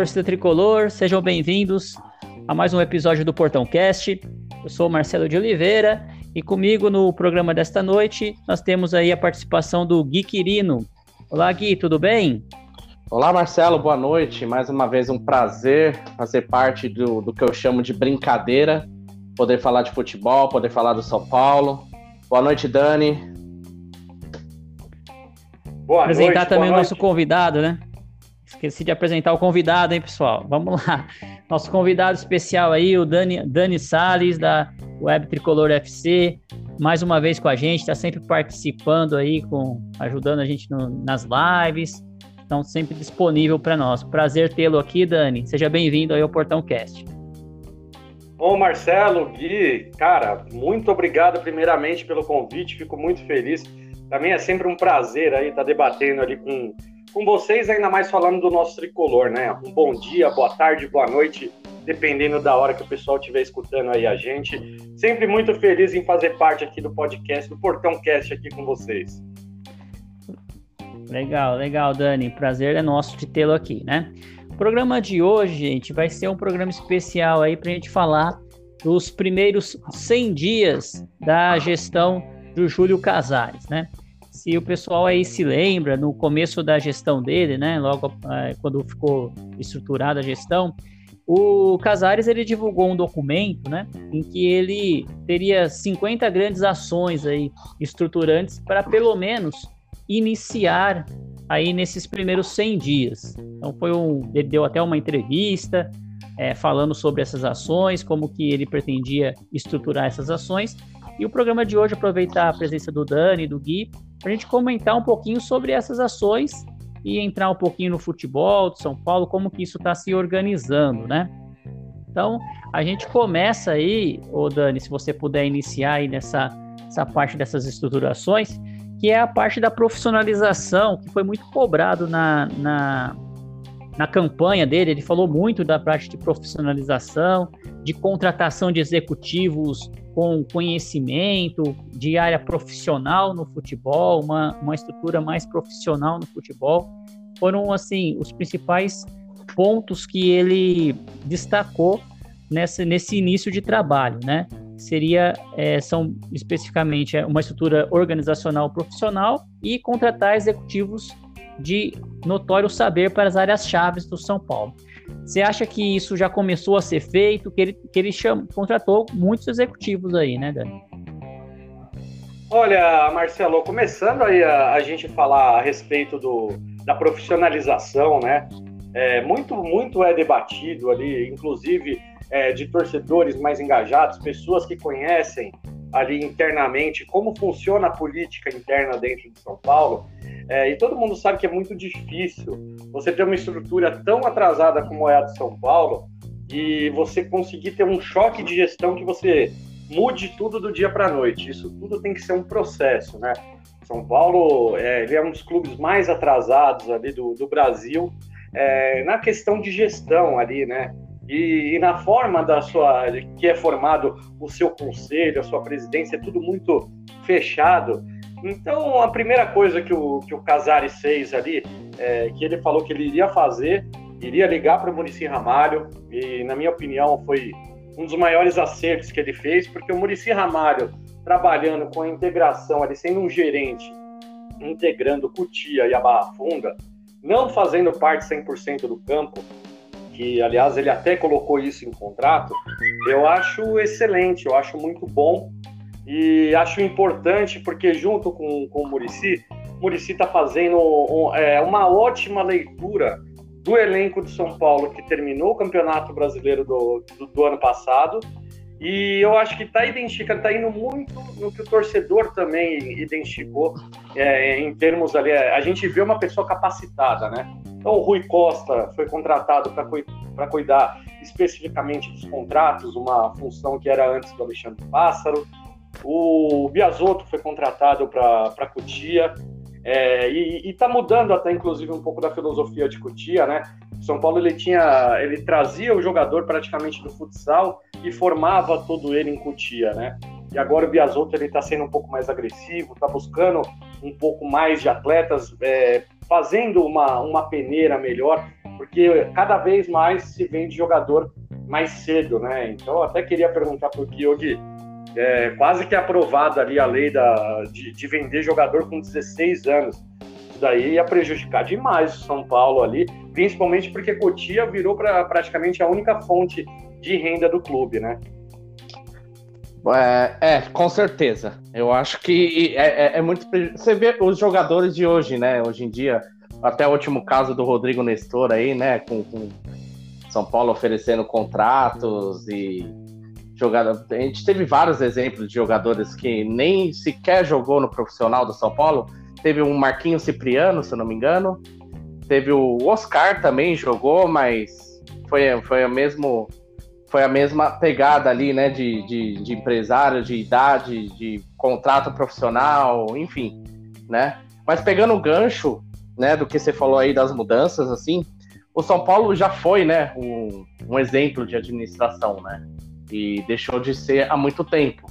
torcida tricolor, sejam bem-vindos a mais um episódio do Portão Cast. Eu sou o Marcelo de Oliveira e comigo no programa desta noite nós temos aí a participação do Gui Quirino. Olá, Gui, tudo bem? Olá, Marcelo, boa noite. Mais uma vez um prazer fazer parte do, do que eu chamo de brincadeira, poder falar de futebol, poder falar do São Paulo. Boa noite, Dani. Boa Apresentar noite, também o nosso convidado, né? Esqueci de apresentar o convidado, hein, pessoal? Vamos lá. Nosso convidado especial aí, o Dani, Dani Salles, da Web Tricolor FC, mais uma vez com a gente, está sempre participando aí, com, ajudando a gente no, nas lives, então sempre disponível para nós. Prazer tê-lo aqui, Dani. Seja bem-vindo aí ao Portão Cast. Ô Marcelo, Gui, cara, muito obrigado primeiramente pelo convite, fico muito feliz. Também é sempre um prazer aí estar debatendo ali com com vocês, ainda mais falando do nosso tricolor, né? Um bom dia, boa tarde, boa noite, dependendo da hora que o pessoal estiver escutando aí a gente. Sempre muito feliz em fazer parte aqui do podcast, do Portão Cast aqui com vocês. Legal, legal, Dani. Prazer é nosso de tê-lo aqui, né? O programa de hoje, gente, vai ser um programa especial aí para a gente falar dos primeiros 100 dias da gestão do Júlio Casares, né? Se o pessoal aí se lembra, no começo da gestão dele, né, logo é, quando ficou estruturada a gestão, o Casares ele divulgou um documento, né, em que ele teria 50 grandes ações aí estruturantes para pelo menos iniciar aí nesses primeiros 100 dias. Então foi um, ele deu até uma entrevista é, falando sobre essas ações, como que ele pretendia estruturar essas ações. E o programa de hoje aproveitar a presença do Dani, do Gui, para a gente comentar um pouquinho sobre essas ações e entrar um pouquinho no futebol de São Paulo, como que isso está se organizando, né? Então, a gente começa aí, ô Dani, se você puder iniciar aí nessa essa parte dessas estruturações, que é a parte da profissionalização, que foi muito cobrado na, na, na campanha dele. Ele falou muito da parte de profissionalização, de contratação de executivos com conhecimento de área profissional no futebol, uma, uma estrutura mais profissional no futebol, foram assim os principais pontos que ele destacou nessa, nesse início de trabalho, né? Seria é, são especificamente é, uma estrutura organizacional profissional e contratar executivos de notório saber para as áreas chaves do São Paulo. Você acha que isso já começou a ser feito? Que ele, que ele cham, contratou muitos executivos aí, né, Dani? Olha, Marcelo, começando aí a, a gente falar a respeito do, da profissionalização, né? É, muito, muito é debatido ali, inclusive é, de torcedores mais engajados, pessoas que conhecem ali internamente como funciona a política interna dentro de São Paulo. É, e todo mundo sabe que é muito difícil você ter uma estrutura tão atrasada como é a de São Paulo e você conseguir ter um choque de gestão que você mude tudo do dia para a noite. Isso tudo tem que ser um processo, né? São Paulo é, ele é um dos clubes mais atrasados ali do, do Brasil é, na questão de gestão ali, né? E, e, na forma da sua que é formado o seu conselho, a sua presidência, é tudo muito fechado. Então, a primeira coisa que o, que o Casares fez ali, é, que ele falou que ele iria fazer, iria ligar para o Murici Ramalho, e na minha opinião foi um dos maiores acertos que ele fez, porque o Murici Ramalho, trabalhando com a integração, ali sendo um gerente, integrando Cutia e a Barra Funda, não fazendo parte 100% do campo, que aliás ele até colocou isso em contrato, eu acho excelente, eu acho muito bom e acho importante porque, junto com, com o Murici, Murici está fazendo um, é, uma ótima leitura do elenco de São Paulo que terminou o Campeonato Brasileiro do, do, do ano passado. E eu acho que está identificando, está indo muito no que o torcedor também identificou, é, em termos ali. É, a gente vê uma pessoa capacitada, né? Então, o Rui Costa foi contratado para cuidar especificamente dos contratos, uma função que era antes do Alexandre Pássaro. O Biasotto foi contratado para Cutia. É, e está mudando até, inclusive, um pouco da filosofia de Cutia, né? São Paulo ele tinha, ele trazia o jogador praticamente do futsal e formava todo ele em Cutia, né? E agora o Biasotto ele está sendo um pouco mais agressivo, está buscando um pouco mais de atletas, é, fazendo uma, uma peneira melhor, porque cada vez mais se vende jogador mais cedo, né? Então eu até queria perguntar para o Kyogi, é, quase que aprovada ali a lei da, de, de, vender jogador com 16 anos. Isso daí ia prejudicar demais o São Paulo ali, principalmente porque Cotia virou pra, praticamente a única fonte de renda do clube, né? É, é, com certeza. Eu acho que é, é, é, muito. Você vê os jogadores de hoje, né? Hoje em dia, até o último caso do Rodrigo Nestor aí, né? Com, com São Paulo oferecendo contratos e jogador. A gente teve vários exemplos de jogadores que nem sequer jogou no profissional do São Paulo. Teve um Marquinhos Cipriano, se não me engano. Teve o Oscar também jogou, mas foi, foi a mesmo foi a mesma pegada ali, né, de, de, de, empresário, de idade, de contrato profissional, enfim, né? Mas pegando o gancho, né, do que você falou aí das mudanças, assim, o São Paulo já foi, né, um, um exemplo de administração, né? E deixou de ser há muito tempo.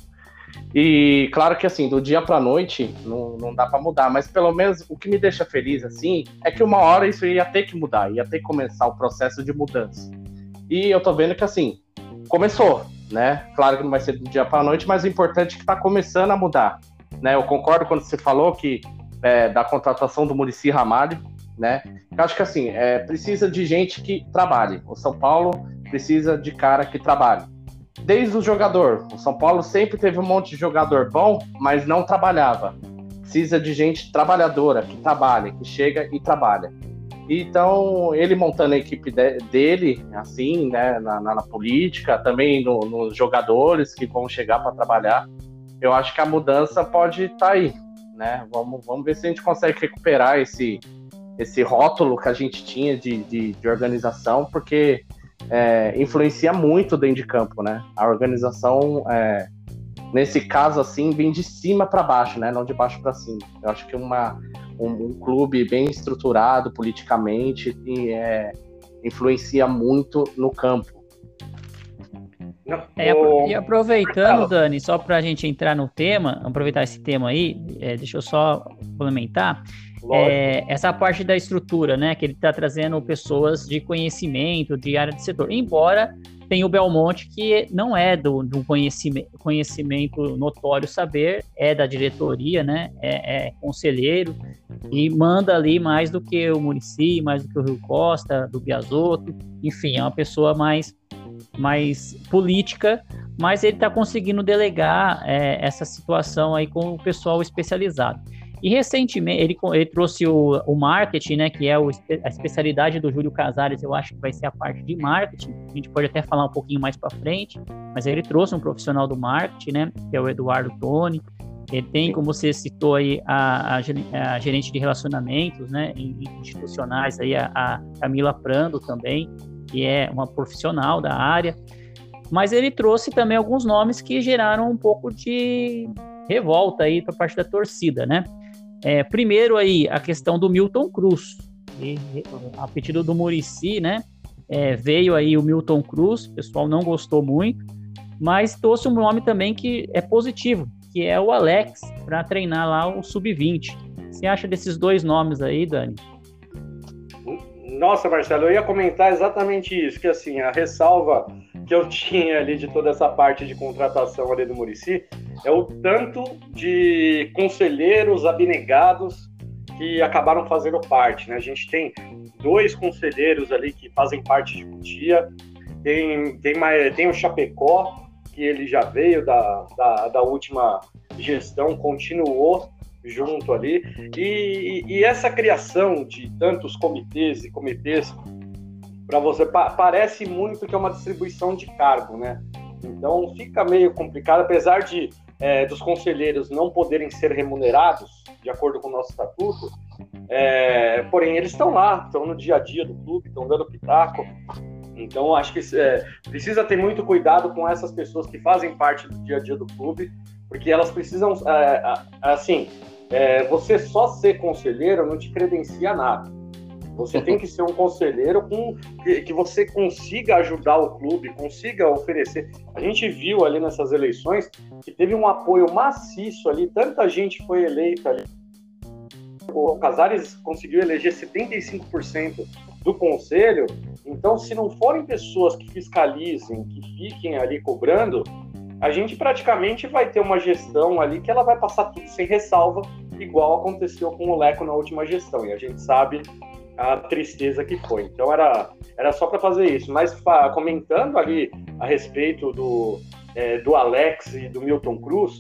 E claro que assim, do dia para noite não, não dá para mudar, mas pelo menos o que me deixa feliz assim é que uma hora isso ia ter que mudar, ia ter que começar o processo de mudança. E eu tô vendo que assim, começou, né? Claro que não vai ser do dia para noite, mas o importante é que está começando a mudar, né? Eu concordo quando você falou que é, da contratação do Murici Ramalho, né? Eu acho que assim, é, precisa de gente que trabalhe. O São Paulo precisa de cara que trabalhe. Desde o jogador. O São Paulo sempre teve um monte de jogador bom, mas não trabalhava. Precisa de gente trabalhadora, que trabalha, que chega e trabalha. Então, ele montando a equipe de, dele, assim, né, na, na, na política, também no, nos jogadores que vão chegar para trabalhar, eu acho que a mudança pode estar tá aí, né? Vamos, vamos ver se a gente consegue recuperar esse, esse rótulo que a gente tinha de, de, de organização, porque é, influencia muito dentro de campo, né? A organização, é, nesse caso, assim, vem de cima para baixo, né? Não de baixo para cima. Eu acho que uma um, um clube bem estruturado politicamente e é, influencia muito no campo. É, e aproveitando, Dani, só para a gente entrar no tema, aproveitar esse tema aí, é, deixa eu só complementar. É, essa parte da estrutura, né? Que ele está trazendo pessoas de conhecimento, de área de setor. Embora tem o Belmonte, que não é do, do conhecimento, conhecimento notório saber, é da diretoria, né? É, é, conselheiro e manda ali mais do que o Murici, mais do que o Rio Costa, do Biasotto, enfim, é uma pessoa mais, mais política, mas ele está conseguindo delegar é, essa situação aí com o pessoal especializado. E recentemente ele, ele trouxe o, o marketing, né, que é o, a especialidade do Júlio Casares, eu acho que vai ser a parte de marketing. A gente pode até falar um pouquinho mais para frente, mas ele trouxe um profissional do marketing, né, que é o Eduardo Toni. Ele tem, como você citou aí, a, a, a gerente de relacionamentos, né, institucionais aí a, a Camila Prando também, que é uma profissional da área. Mas ele trouxe também alguns nomes que geraram um pouco de revolta aí para parte da torcida, né? É, primeiro aí a questão do Milton Cruz. E, a pedido do Murici, né? É, veio aí o Milton Cruz, o pessoal não gostou muito, mas trouxe um nome também que é positivo, que é o Alex, para treinar lá o Sub-20. Você acha desses dois nomes aí, Dani? Nossa, Marcelo, eu ia comentar exatamente isso, que assim, a ressalva que eu tinha ali de toda essa parte de contratação ali do Murici é o tanto de conselheiros abnegados que acabaram fazendo parte, né? A gente tem dois conselheiros ali que fazem parte de Cutia, tem, tem, tem o Chapecó, que ele já veio da, da, da última gestão, continuou junto ali, e, e, essa criação de tantos comitês e comitês para você pa parece muito que é uma distribuição de cargo, né? Então fica meio complicado, apesar de é, dos conselheiros não poderem ser remunerados de acordo com o nosso estatuto, é, porém eles estão lá, estão no dia a dia do clube, estão dando pitaco. Então acho que é, precisa ter muito cuidado com essas pessoas que fazem parte do dia a dia do clube, porque elas precisam, é, assim, é, você só ser conselheiro não te credencia nada. Você tem que ser um conselheiro com que, que, você consiga ajudar o clube, consiga oferecer. A gente viu ali nessas eleições que teve um apoio maciço ali, tanta gente foi eleita ali. O Casares conseguiu eleger 75% do conselho. Então, se não forem pessoas que fiscalizem, que fiquem ali cobrando, a gente praticamente vai ter uma gestão ali que ela vai passar tudo sem ressalva, igual aconteceu com o Leco na última gestão. E a gente sabe a tristeza que foi. Então era, era só para fazer isso. Mas comentando ali a respeito do, é, do Alex e do Milton Cruz,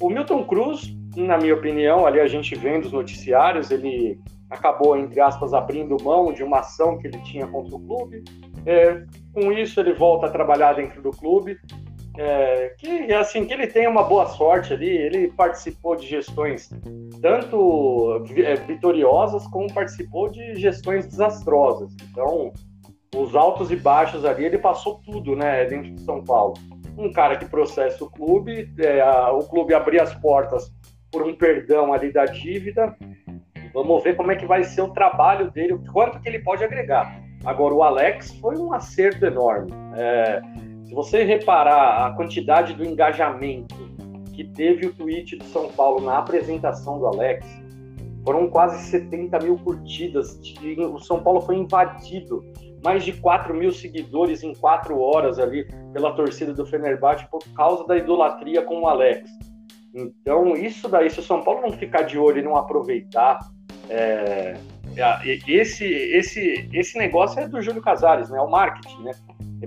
o Milton Cruz, na minha opinião, ali a gente vendo os noticiários, ele acabou, entre aspas, abrindo mão de uma ação que ele tinha contra o clube. É, com isso, ele volta a trabalhar dentro do clube. É, que assim que ele tem uma boa sorte ali, ele participou de gestões tanto é, vitoriosas como participou de gestões desastrosas. Então, os altos e baixos ali, ele passou tudo, né, dentro de São Paulo. Um cara que processa o clube, é, a, o clube abrir as portas por um perdão ali da dívida. Vamos ver como é que vai ser o trabalho dele, o quanto que ele pode agregar. Agora, o Alex foi um acerto enorme. É, se você reparar a quantidade do engajamento que teve o tweet do São Paulo na apresentação do Alex, foram quase 70 mil curtidas. O São Paulo foi invadido. Mais de 4 mil seguidores em 4 horas ali pela torcida do Fenerbahçe por causa da idolatria com o Alex. Então, isso daí, se o São Paulo não ficar de olho e não aproveitar, é, esse, esse, esse negócio é do Júlio Casares, né? É o marketing, né?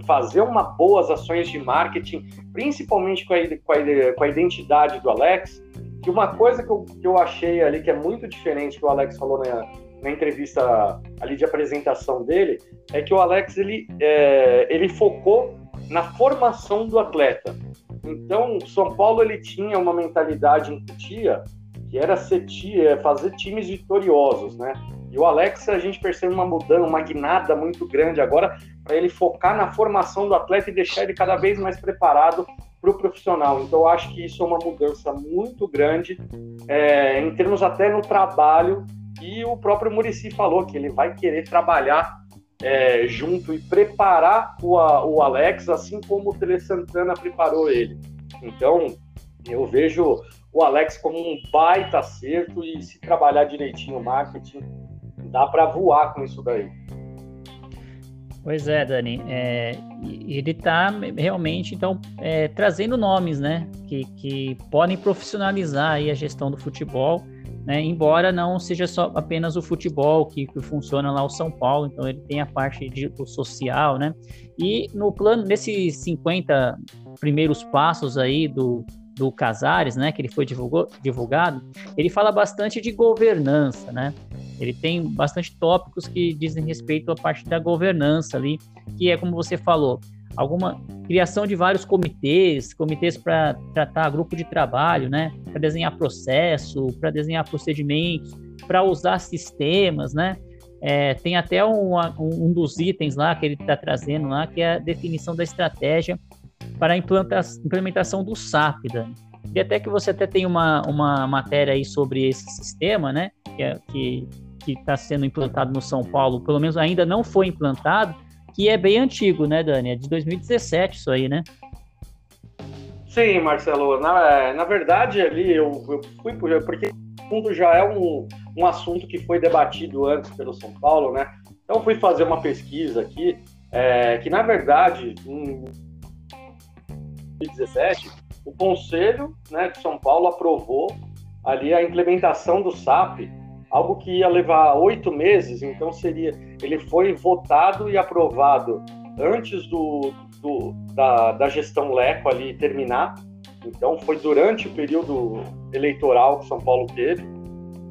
Fazer uma boas ações de marketing, principalmente com a, com a, com a identidade do Alex. E uma coisa que eu, que eu achei ali que é muito diferente que o Alex falou na, na entrevista ali de apresentação dele, é que o Alex ele, é, ele focou na formação do atleta. Então, São Paulo ele tinha uma mentalidade em Cutia que era ser, é, fazer times vitoriosos, né? E o Alex, a gente percebe uma mudança, uma guinada muito grande agora para ele focar na formação do atleta e deixar ele cada vez mais preparado para o profissional. Então, eu acho que isso é uma mudança muito grande, é, em termos até no trabalho. E o próprio Murici falou que ele vai querer trabalhar é, junto e preparar o, o Alex, assim como o Tele Santana preparou ele. Então, eu vejo o Alex como um baita acerto e se trabalhar direitinho o marketing, dá para voar com isso daí. Pois é, Dani. É, ele está realmente, então, é, trazendo nomes, né, que, que podem profissionalizar a gestão do futebol, né, embora não seja só apenas o futebol que, que funciona lá o São Paulo, então ele tem a parte de, social, né, e no plano, nesses 50 primeiros passos aí do, do Casares, né, que ele foi divulgou, divulgado, ele fala bastante de governança, né? Ele tem bastante tópicos que dizem respeito à parte da governança ali, que é como você falou, alguma criação de vários comitês, comitês para tratar grupo de trabalho, né, para desenhar processo, para desenhar procedimentos, para usar sistemas, né? É, tem até um, um, dos itens lá que ele está trazendo lá, que é a definição da estratégia para a implementação do SAP, Dani. E até que você até tem uma, uma matéria aí sobre esse sistema, né? Que é, que está sendo implantado no São Paulo, pelo menos ainda não foi implantado, que é bem antigo, né, Dani? É de 2017 isso aí, né? Sim, Marcelo. Na, na verdade, ali eu, eu fui porque o fundo já é um, um assunto que foi debatido antes pelo São Paulo, né? Então fui fazer uma pesquisa aqui, é, que na verdade, em 2017, o Conselho né, de São Paulo aprovou ali a implementação do SAP, algo que ia levar oito meses, então seria. Ele foi votado e aprovado antes do, do da, da gestão Leco ali terminar, então foi durante o período eleitoral que São Paulo teve.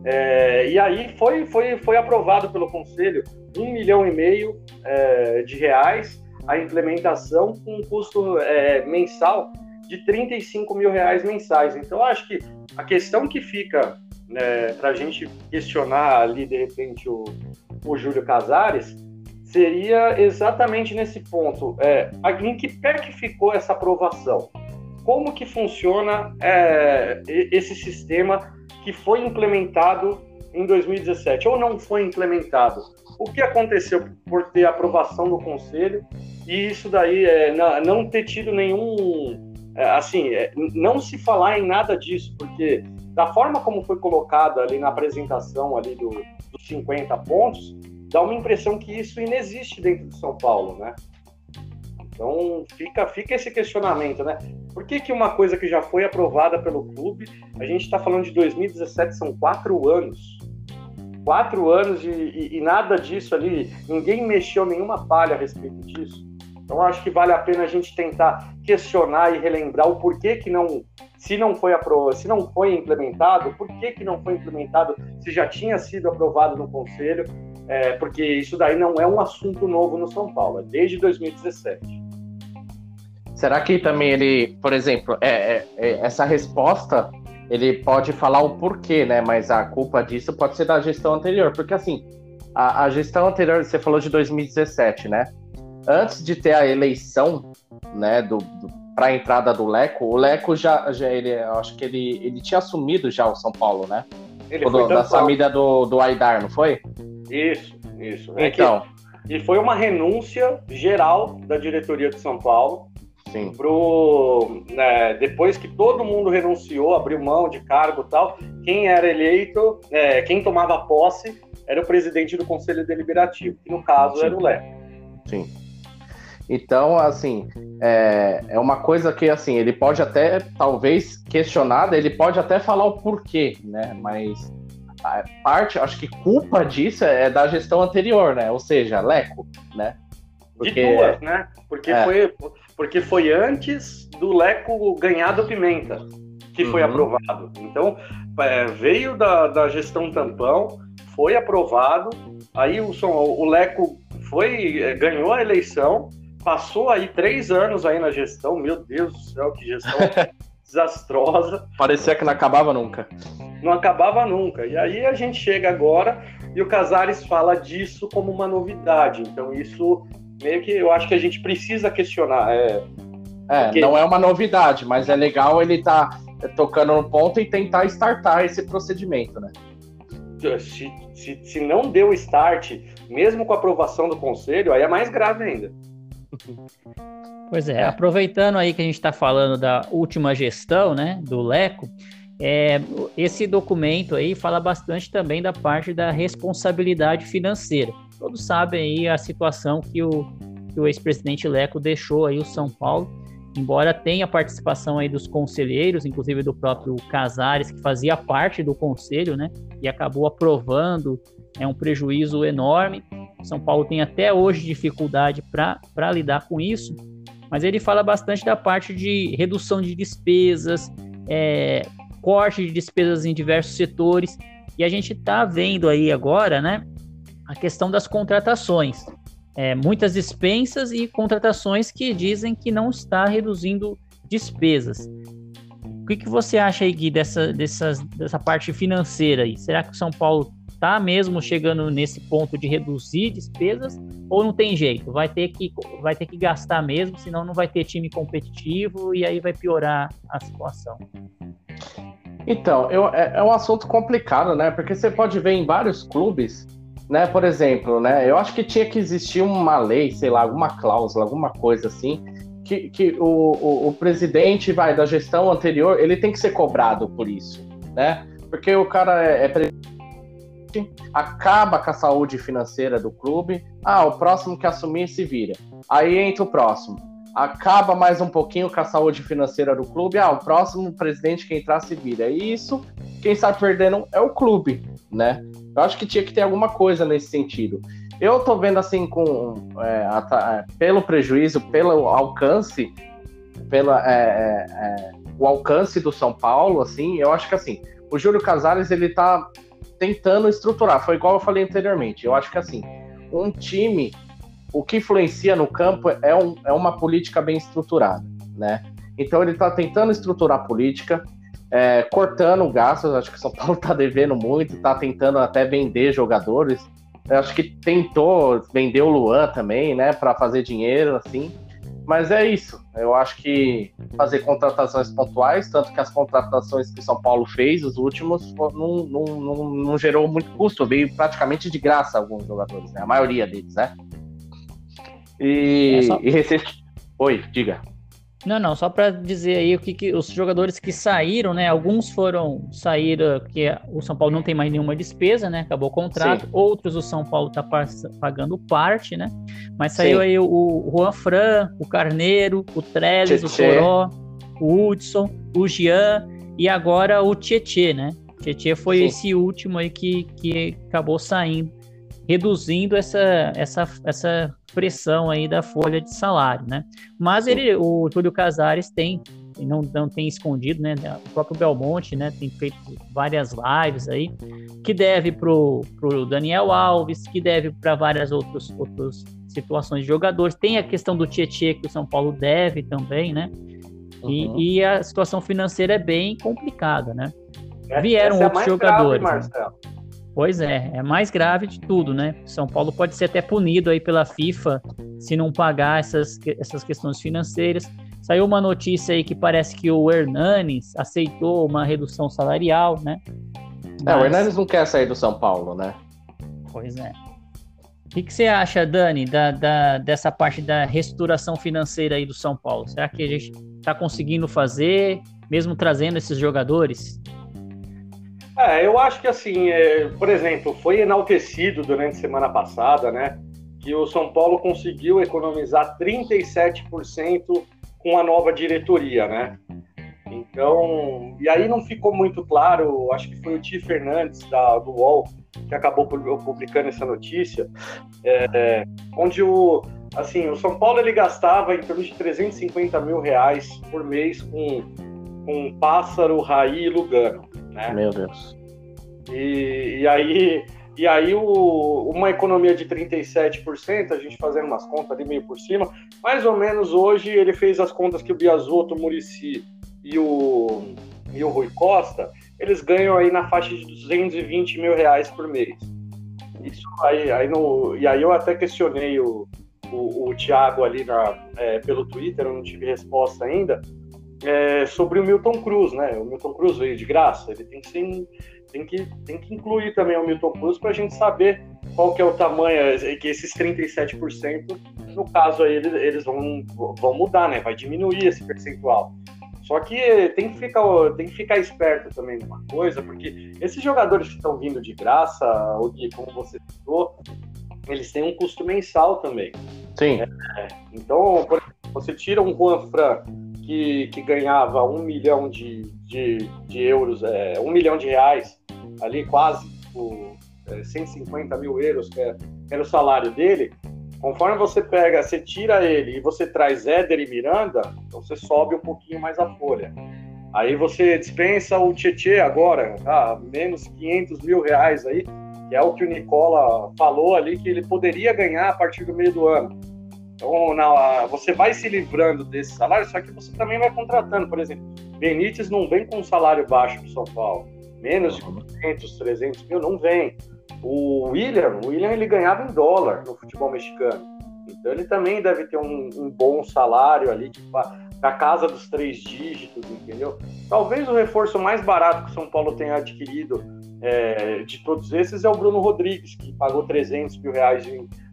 É, e aí foi, foi, foi aprovado pelo Conselho um milhão e meio é, de reais a implementação com um custo é, mensal de 35 mil reais mensais. Então, acho que a questão que fica né, para a gente questionar ali, de repente, o, o Júlio Casares, seria exatamente nesse ponto. É, em que pé que ficou essa aprovação? Como que funciona é, esse sistema que foi implementado em 2017 ou não foi implementado. O que aconteceu por ter aprovação do conselho e isso daí é, não ter tido nenhum é, assim, é, não se falar em nada disso, porque da forma como foi colocado ali na apresentação ali do, dos 50 pontos, dá uma impressão que isso inexiste dentro de São Paulo, né? Então fica, fica esse questionamento, né? Por que, que uma coisa que já foi aprovada pelo clube, a gente está falando de 2017, são quatro anos. Quatro anos e, e, e nada disso ali, ninguém mexeu nenhuma palha a respeito disso. Então acho que vale a pena a gente tentar questionar e relembrar o porquê que não, se não foi aprovado, se não foi implementado, por que, que não foi implementado, se já tinha sido aprovado no conselho, é, porque isso daí não é um assunto novo no São Paulo, é desde 2017. Será que também ele, por exemplo, é, é, é, essa resposta ele pode falar o porquê, né? Mas a culpa disso pode ser da gestão anterior, porque assim, a, a gestão anterior, você falou de 2017, né? antes de ter a eleição, né, do, do para a entrada do Leco, o Leco já, já ele, acho que ele, ele tinha assumido já o São Paulo, né? Ele do, da família do, do Aidar, não foi? Isso, isso. É então. Que, e foi uma renúncia geral da diretoria de São Paulo. Sim. Pro, né, depois que todo mundo renunciou, abriu mão de cargo e tal, quem era eleito, é, quem tomava posse era o presidente do Conselho Deliberativo, que no caso Sim. era o Leco. Sim. Então, assim, é, é uma coisa que, assim, ele pode até, talvez, questionar, ele pode até falar o porquê, né? Mas a parte, acho que culpa disso é da gestão anterior, né? Ou seja, Leco, né? Porque, De duas, né? Porque, é. foi, porque foi antes do Leco ganhar do Pimenta que foi uhum. aprovado. Então, é, veio da, da gestão tampão, foi aprovado, aí o, o Leco foi, é, ganhou a eleição, passou aí três anos aí na gestão, meu Deus do céu, que gestão desastrosa. Parecia que não acabava nunca. Não acabava nunca. E aí a gente chega agora e o Casares fala disso como uma novidade. Então isso meio que eu acho que a gente precisa questionar. É, é porque... não é uma novidade, mas é legal ele estar tá tocando no ponto e tentar startar esse procedimento, né? Se, se, se não deu start, mesmo com a aprovação do conselho, aí é mais grave ainda. Pois é, aproveitando aí que a gente está falando da última gestão, né, do Leco, é, esse documento aí fala bastante também da parte da responsabilidade financeira. Todos sabem aí a situação que o, que o ex-presidente Leco deixou aí o São Paulo, embora tenha participação aí dos conselheiros, inclusive do próprio Casares, que fazia parte do conselho, né, e acabou aprovando, é um prejuízo enorme. São Paulo tem até hoje dificuldade para lidar com isso, mas ele fala bastante da parte de redução de despesas, é, corte de despesas em diversos setores, e a gente está vendo aí agora, né, a questão das contratações. É, muitas dispensas e contratações que dizem que não está reduzindo despesas. O que, que você acha aí, Gui, dessa, dessas, dessa parte financeira aí? Será que o São Paulo está mesmo chegando nesse ponto de reduzir despesas ou não tem jeito? Vai ter que, vai ter que gastar mesmo, senão não vai ter time competitivo e aí vai piorar a situação. Então, eu, é, é um assunto complicado, né? Porque você pode ver em vários clubes, né? Por exemplo, né? Eu acho que tinha que existir uma lei, sei lá, alguma cláusula, alguma coisa assim, que, que o, o, o presidente vai da gestão anterior, ele tem que ser cobrado por isso, né? Porque o cara é, é acaba com a saúde financeira do clube. Ah, o próximo que assumir se vira. Aí entra o próximo. Acaba mais um pouquinho com a saúde financeira do clube. Ah, o próximo presidente que entrar se vira. E isso, quem está perdendo é o clube, né? Eu acho que tinha que ter alguma coisa nesse sentido. Eu tô vendo assim com é, é, pelo prejuízo, pelo alcance, pela é, é, é, o alcance do São Paulo, assim, eu acho que assim, o Júlio Casares ele tá tentando estruturar. Foi igual eu falei anteriormente. Eu acho que assim, um time, o que influencia no campo é, um, é uma política bem estruturada, né? Então ele está tentando estruturar a política, é, cortando gastos. Acho que o São Paulo está devendo muito, está tentando até vender jogadores. Eu acho que tentou vender o Luan também, né, para fazer dinheiro, assim. Mas é isso. Eu acho que fazer contratações pontuais, tanto que as contratações que o São Paulo fez, os últimos, não, não, não, não gerou muito custo, veio praticamente de graça alguns jogadores, né? A maioria deles, né? E, é só... e recente. Oi, diga. Não, não, só para dizer aí o que, que, os jogadores que saíram, né? Alguns foram sair que o São Paulo não tem mais nenhuma despesa, né? Acabou o contrato. Sim. Outros o São Paulo tá pagando parte, né? Mas saiu Sim. aí o, o Juan Fran, o Carneiro, o Trellis, o Toró, o Hudson, o Jean e agora o Tietê, né? Tietê foi Sim. esse último aí que, que acabou saindo, reduzindo essa, essa, essa pressão aí da folha de salário, né? Mas ele, o Túlio Casares tem, não, não tem escondido, né? O próprio Belmonte, né? Tem feito várias lives aí, que deve pro, pro Daniel Alves, que deve para várias outros, outras situações de jogadores. Tem a questão do Tietchan que o São Paulo deve também, né? Uhum. E, e, a situação financeira é bem complicada, né? Vieram Essa é outros é jogadores. Grave, né? Pois é, é mais grave de tudo, né? São Paulo pode ser até punido aí pela FIFA se não pagar essas, essas questões financeiras. Saiu uma notícia aí que parece que o Hernanes aceitou uma redução salarial, né? Mas... É, o Hernanes não quer sair do São Paulo, né? Pois é. O que, que você acha, Dani, da, da, dessa parte da reestruturação financeira aí do São Paulo? Será que a gente está conseguindo fazer, mesmo trazendo esses jogadores? É, eu acho que assim, é, por exemplo, foi enaltecido durante a semana passada, né? Que o São Paulo conseguiu economizar 37% com a nova diretoria, né? Então, e aí não ficou muito claro, acho que foi o Ti Fernandes da, do UOL que acabou publicando essa notícia, é, onde o, assim, o São Paulo ele gastava em torno de 350 mil reais por mês com, com Pássaro, Raí e Lugano. Né? Meu Deus. E, e aí, e aí o, uma economia de 37%, a gente fazendo umas contas ali meio por cima, mais ou menos hoje ele fez as contas que o Biasotto, o Murici e o, e o Rui Costa, eles ganham aí na faixa de 220 mil reais por mês. Isso aí, aí no, e aí eu até questionei o, o, o Thiago ali na, é, pelo Twitter, eu não tive resposta ainda, é, sobre o Milton Cruz, né? O Milton Cruz veio de graça, ele tem que, ser, tem que, tem que incluir também o Milton Cruz para a gente saber qual que é o tamanho, é, que esses 37%, no caso aí, eles, eles vão, vão mudar, né? Vai diminuir esse percentual. Só que tem que ficar, tem que ficar esperto também numa coisa, porque esses jogadores que estão vindo de graça, ou de, como você citou, eles têm um custo mensal também. Sim. É, então, por exemplo, você tira um Juan Fran que, que ganhava um milhão de, de, de euros, é, um milhão de reais, ali quase é, 150 mil euros, é, que era o salário dele, conforme você pega, você tira ele e você traz Éder e Miranda, então você sobe um pouquinho mais a folha. Aí você dispensa o Tietê agora, tá? menos 500 mil reais aí, que é o que o Nicola falou ali que ele poderia ganhar a partir do meio do ano. Então, na, você vai se livrando desse salário, só que você também vai contratando. Por exemplo, Benítez não vem com um salário baixo para São Paulo. Menos de 200, 300 mil, não vem. O William, o William ele ganhava em dólar no futebol mexicano. Então ele também deve ter um, um bom salário ali, tipo, da casa dos três dígitos, entendeu? Talvez o reforço mais barato que o São Paulo tenha adquirido é, de todos esses é o Bruno Rodrigues, que pagou 300 mil reais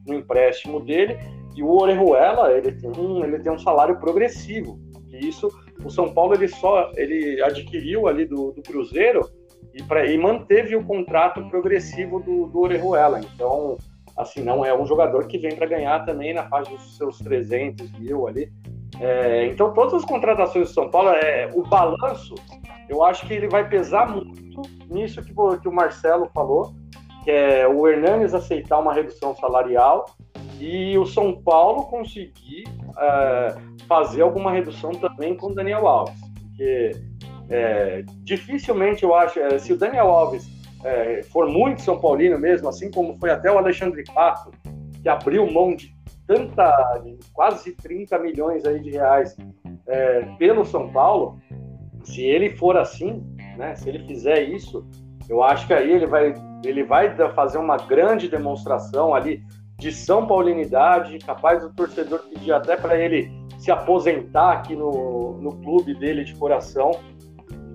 no empréstimo dele e o Orejuela, ele tem um, ele tem um salário progressivo. E isso, o São Paulo, ele só ele adquiriu ali do, do Cruzeiro e, pra, e manteve o contrato progressivo do, do Orejuela. Então, assim, não é um jogador que vem para ganhar também na faixa dos seus 300 mil ali. É, então, todas as contratações do São Paulo, é, o balanço, eu acho que ele vai pesar muito nisso que, que o Marcelo falou, que é o Hernanes aceitar uma redução salarial e o São Paulo conseguir é, fazer alguma redução também com o Daniel Alves. Porque é, dificilmente eu acho, é, se o Daniel Alves é, for muito São Paulino mesmo, assim como foi até o Alexandre Pato, que abriu mão de tanta, de quase 30 milhões aí de reais é, pelo São Paulo, se ele for assim, né, se ele fizer isso, eu acho que aí ele vai, ele vai fazer uma grande demonstração ali de São Paulinidade, capaz do torcedor pedir até para ele se aposentar aqui no, no clube dele de coração,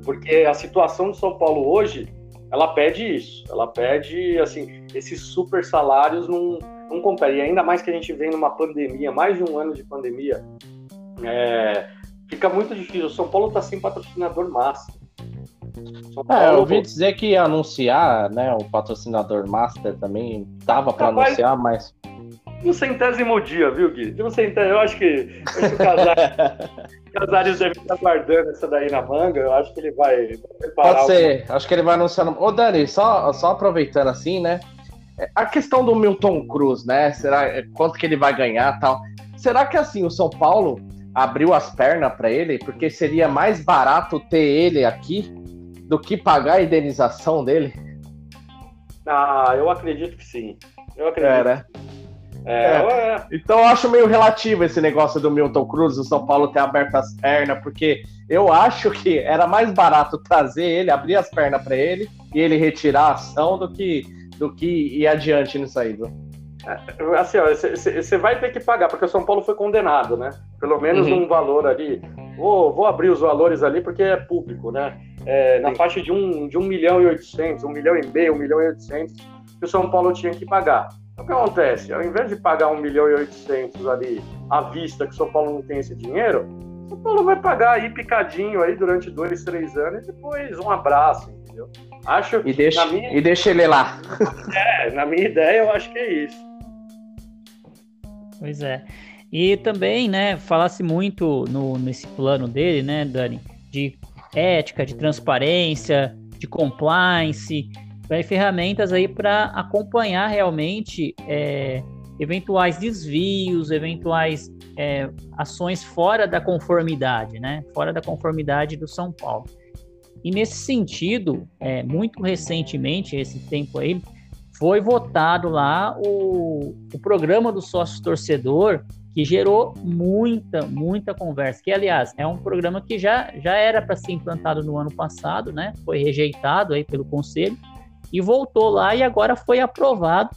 porque a situação de São Paulo hoje, ela pede isso, ela pede, assim, esses super salários não, não compete, e ainda mais que a gente vem numa pandemia, mais de um ano de pandemia, é, fica muito difícil, o São Paulo está sem patrocinador máximo. É, eu ouvi dizer que ia anunciar, né, o patrocinador master também, tava para anunciar, mas no centésimo dia, viu, Gui? No centésimo, eu acho que, acho que o Casares, Casares deve estar guardando essa daí na manga. Eu acho que ele vai preparar. Pode ser, acho que ele vai anunciar. No... Ô, Dani, só, só aproveitando assim, né? A questão do Milton Cruz, né? Será quanto que ele vai ganhar tal? Será que assim o São Paulo abriu as pernas para ele porque seria mais barato ter ele aqui do que pagar a indenização dele? Ah, eu acredito que sim. Eu acredito. É, né? É, é. Então eu acho meio relativo esse negócio do Milton Cruz, o São Paulo ter aberto as pernas, porque eu acho que era mais barato trazer ele, abrir as pernas para ele e ele retirar a ação do que, do que ir adiante nisso aí. Viu? É, assim, você vai ter que pagar, porque o São Paulo foi condenado, né? Pelo menos uhum. um valor ali. Vou, vou abrir os valores ali porque é público, né? É, na Sim. faixa de 1 um, de um milhão e 800, 1 milhão e meio, 1 milhão e 800, que o São Paulo tinha que pagar. O que acontece? Ao invés de pagar 1 milhão e 800 ali à vista, que o São Paulo não tem esse dinheiro, o São Paulo vai pagar aí picadinho aí durante dois, três anos e depois um abraço, entendeu? Acho e deixa, minha... e deixa ele lá. É, na minha ideia eu acho que é isso. Pois é. E também, né, falasse muito no, nesse plano dele, né, Dani, de ética, de transparência, de compliance, vai ferramentas aí para acompanhar realmente é, eventuais desvios, eventuais é, ações fora da conformidade, né? Fora da conformidade do São Paulo. E nesse sentido, é, muito recentemente, esse tempo aí, foi votado lá o, o programa do sócio torcedor, que gerou muita, muita conversa. Que, aliás, é um programa que já, já era para ser implantado no ano passado, né? Foi rejeitado aí pelo conselho e voltou lá e agora foi aprovado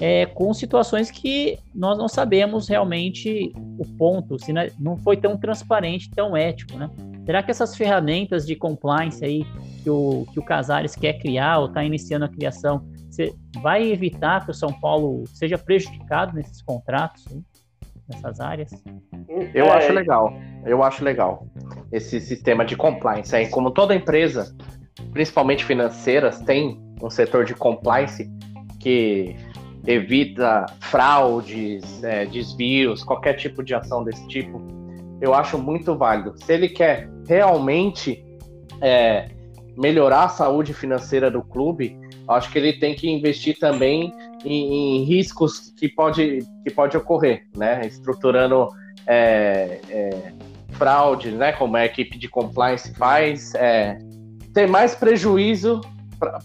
é, com situações que nós não sabemos realmente o ponto, se não foi tão transparente, tão ético, né? Será que essas ferramentas de compliance aí que o, que o Casares quer criar ou está iniciando a criação, vai evitar que o São Paulo seja prejudicado nesses contratos, hein, nessas áreas? Eu é... acho legal, eu acho legal esse sistema de compliance. Aí, como toda empresa, principalmente financeiras, tem um setor de compliance que evita fraudes, é, desvios, qualquer tipo de ação desse tipo, eu acho muito válido. Se ele quer realmente é, melhorar a saúde financeira do clube, acho que ele tem que investir também em, em riscos que pode, que pode ocorrer, né? Estruturando é, é, fraude, né? Como a equipe de compliance faz, é, ter mais prejuízo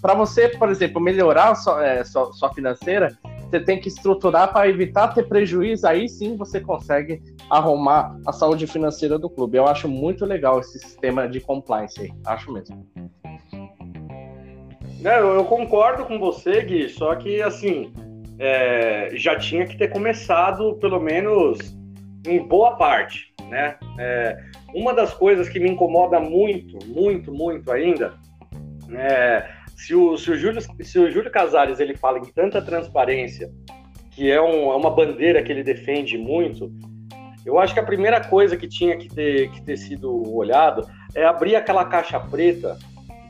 para você, por exemplo, melhorar sua, é, sua, sua financeira, você tem que estruturar para evitar ter prejuízo, aí sim você consegue arrumar a saúde financeira do clube. Eu acho muito legal esse sistema de compliance aí, acho mesmo. É, eu concordo com você, Gui, só que assim, é, já tinha que ter começado pelo menos em boa parte, né? É, uma das coisas que me incomoda muito, muito, muito ainda é se o, se o, Júlio, se o Júlio Casares ele fala em tanta transparência, que é, um, é uma bandeira que ele defende muito, eu acho que a primeira coisa que tinha que ter, que ter sido olhado é abrir aquela caixa preta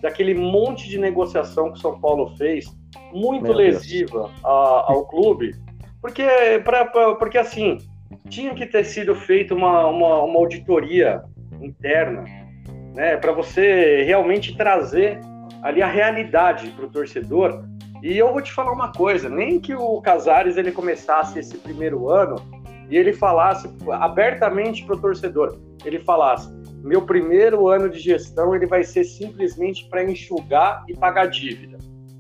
daquele monte de negociação que o São Paulo fez, muito Meu lesiva a, ao clube, porque, pra, pra, porque assim, tinha que ter sido feita uma, uma, uma auditoria interna, né, para você realmente trazer ali a realidade para o torcedor. E eu vou te falar uma coisa, nem que o Casares ele começasse esse primeiro ano e ele falasse abertamente para o torcedor, ele falasse, meu primeiro ano de gestão ele vai ser simplesmente para enxugar e pagar dívida.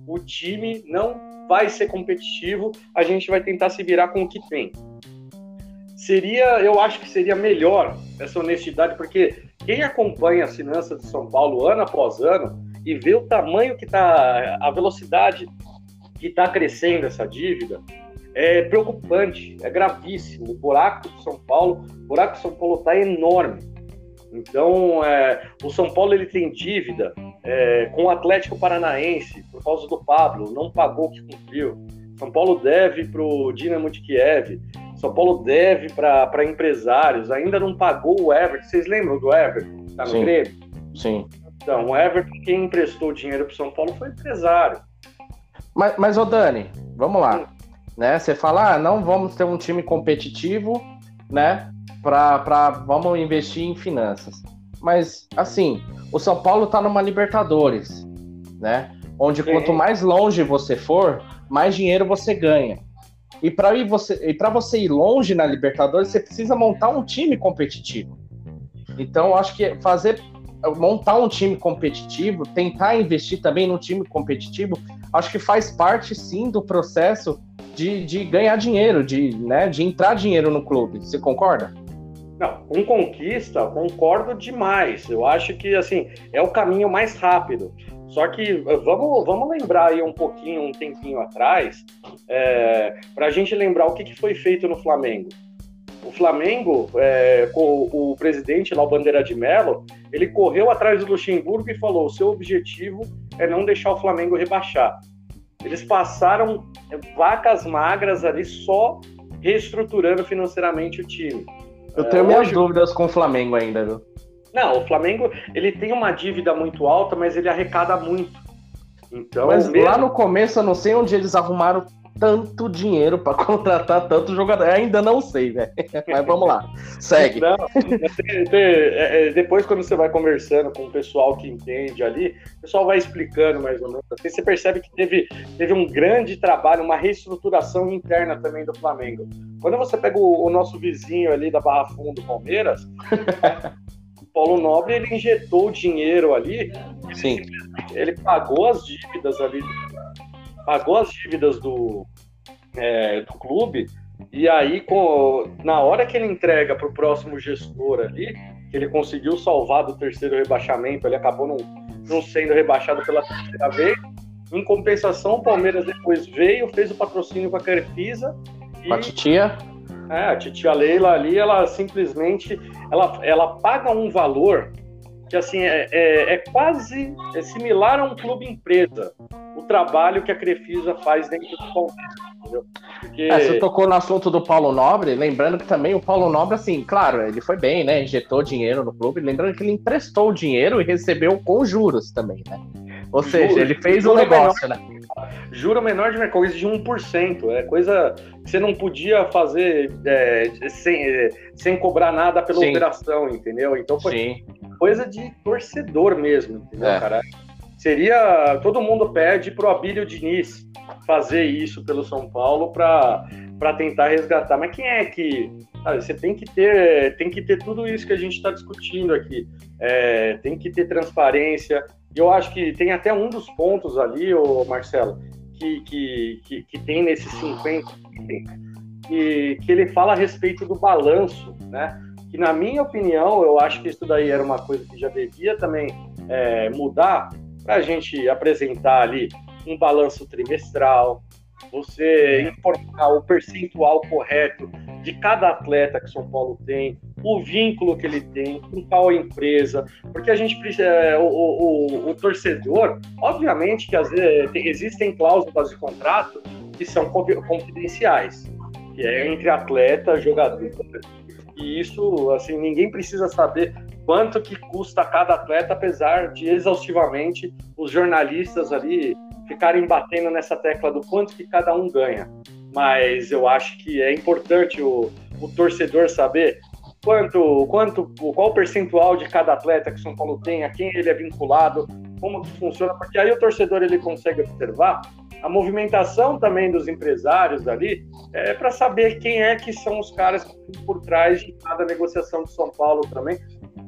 O time não vai ser competitivo, a gente vai tentar se virar com o que tem. Seria, eu acho que seria melhor essa honestidade, porque quem acompanha as finanças de São Paulo ano após ano e ver o tamanho que está, a velocidade que está crescendo essa dívida, é preocupante, é gravíssimo. O buraco do São Paulo, o buraco do São Paulo está enorme. Então, é, o São Paulo ele tem dívida é, com o Atlético Paranaense por causa do Pablo, não pagou o que cumpriu. São Paulo deve para o Dinamo de Kiev. São Paulo deve para empresários. Ainda não pagou o Everton. Vocês lembram do Everton? Está no Sim. Grêmio? Sim. Então, o Everton, quem emprestou dinheiro para o São Paulo foi empresário. Mas, mas ô Dani, vamos lá. Sim. Né? Você fala, ah, não vamos ter um time competitivo, né? Pra, vamos investir em finanças. Mas, assim, o São Paulo tá numa Libertadores, né? Onde Sim. quanto mais longe você for, mais dinheiro você ganha. E para você, e para você ir longe na Libertadores, você precisa montar um time competitivo. Então, acho que fazer montar um time competitivo, tentar investir também num time competitivo, acho que faz parte sim do processo de, de ganhar dinheiro, de, né, de entrar dinheiro no clube. Você concorda? Não, com conquista, concordo demais. Eu acho que assim é o caminho mais rápido. Só que vamos, vamos lembrar aí um pouquinho, um tempinho atrás, é, para a gente lembrar o que, que foi feito no Flamengo. O Flamengo, é, com o presidente lá, o Bandeira de Mello, ele correu atrás do Luxemburgo e falou: o seu objetivo é não deixar o Flamengo rebaixar. Eles passaram vacas magras ali só reestruturando financeiramente o time. Eu tenho minhas hoje... dúvidas com o Flamengo ainda, viu? Não, o Flamengo ele tem uma dívida muito alta, mas ele arrecada muito. Então, mas mesmo... lá no começo eu não sei onde eles arrumaram tanto dinheiro para contratar tanto jogador. ainda não sei, velho. Mas vamos lá. Segue. Não, é, é, depois, quando você vai conversando com o pessoal que entende ali, o pessoal vai explicando mais ou menos. Assim, você percebe que teve, teve um grande trabalho, uma reestruturação interna também do Flamengo. Quando você pega o, o nosso vizinho ali da Barra Fundo, Palmeiras, Paulo Nobre ele injetou dinheiro ali, Sim. ele pagou as dívidas ali, pagou as dívidas do, é, do clube, e aí com, na hora que ele entrega para o próximo gestor ali, que ele conseguiu salvar do terceiro rebaixamento, ele acabou não, não sendo rebaixado pela terceira vez. Em compensação, o Palmeiras depois veio, fez o patrocínio com a Crefisa. Com a titia? É, a titia Leila ali, ela simplesmente ela, ela paga um valor que assim é, é, é quase é similar a um clube empresa o trabalho que a Crefisa faz dentro do Palmeiras. Porque... É, você tocou no assunto do Paulo Nobre, lembrando que também o Paulo Nobre, assim, claro, ele foi bem, né? Injetou dinheiro no clube, lembrando que ele emprestou o dinheiro e recebeu com juros também, né? Ou seja, ele fez um negócio, menor, né? Juro menor de coisa de 1%. É coisa que você não podia fazer é, sem, é, sem cobrar nada pela Sim. operação, entendeu? Então foi Sim. coisa de torcedor mesmo, entendeu, é. cara? Seria. Todo mundo pede pro Abílio Diniz fazer isso pelo São Paulo para tentar resgatar. Mas quem é que. Sabe, você tem que ter tem que ter tudo isso que a gente está discutindo aqui. É, tem que ter transparência, eu acho que tem até um dos pontos ali, ô Marcelo, que, que, que, que tem nesses 50 que, que ele fala a respeito do balanço, né? Que na minha opinião, eu acho que isso daí era uma coisa que já devia também é, mudar para a gente apresentar ali um balanço trimestral, você informar o percentual correto de cada atleta que São Paulo tem, o vínculo que ele tem com qual empresa, porque a gente precisa, é, o, o, o, torcedor, obviamente que às vezes existem cláusulas de contrato que são confidenciais, que é entre atleta, jogador, e isso, assim, ninguém precisa saber quanto que custa cada atleta, apesar de exaustivamente os jornalistas ali ficarem batendo nessa tecla do quanto que cada um ganha. Mas eu acho que é importante o, o torcedor saber quanto, quanto, qual percentual de cada atleta que São Paulo tem, a quem ele é vinculado, como que funciona, porque aí o torcedor ele consegue observar a movimentação também dos empresários ali, é para saber quem é que são os caras por trás de cada negociação de São Paulo também.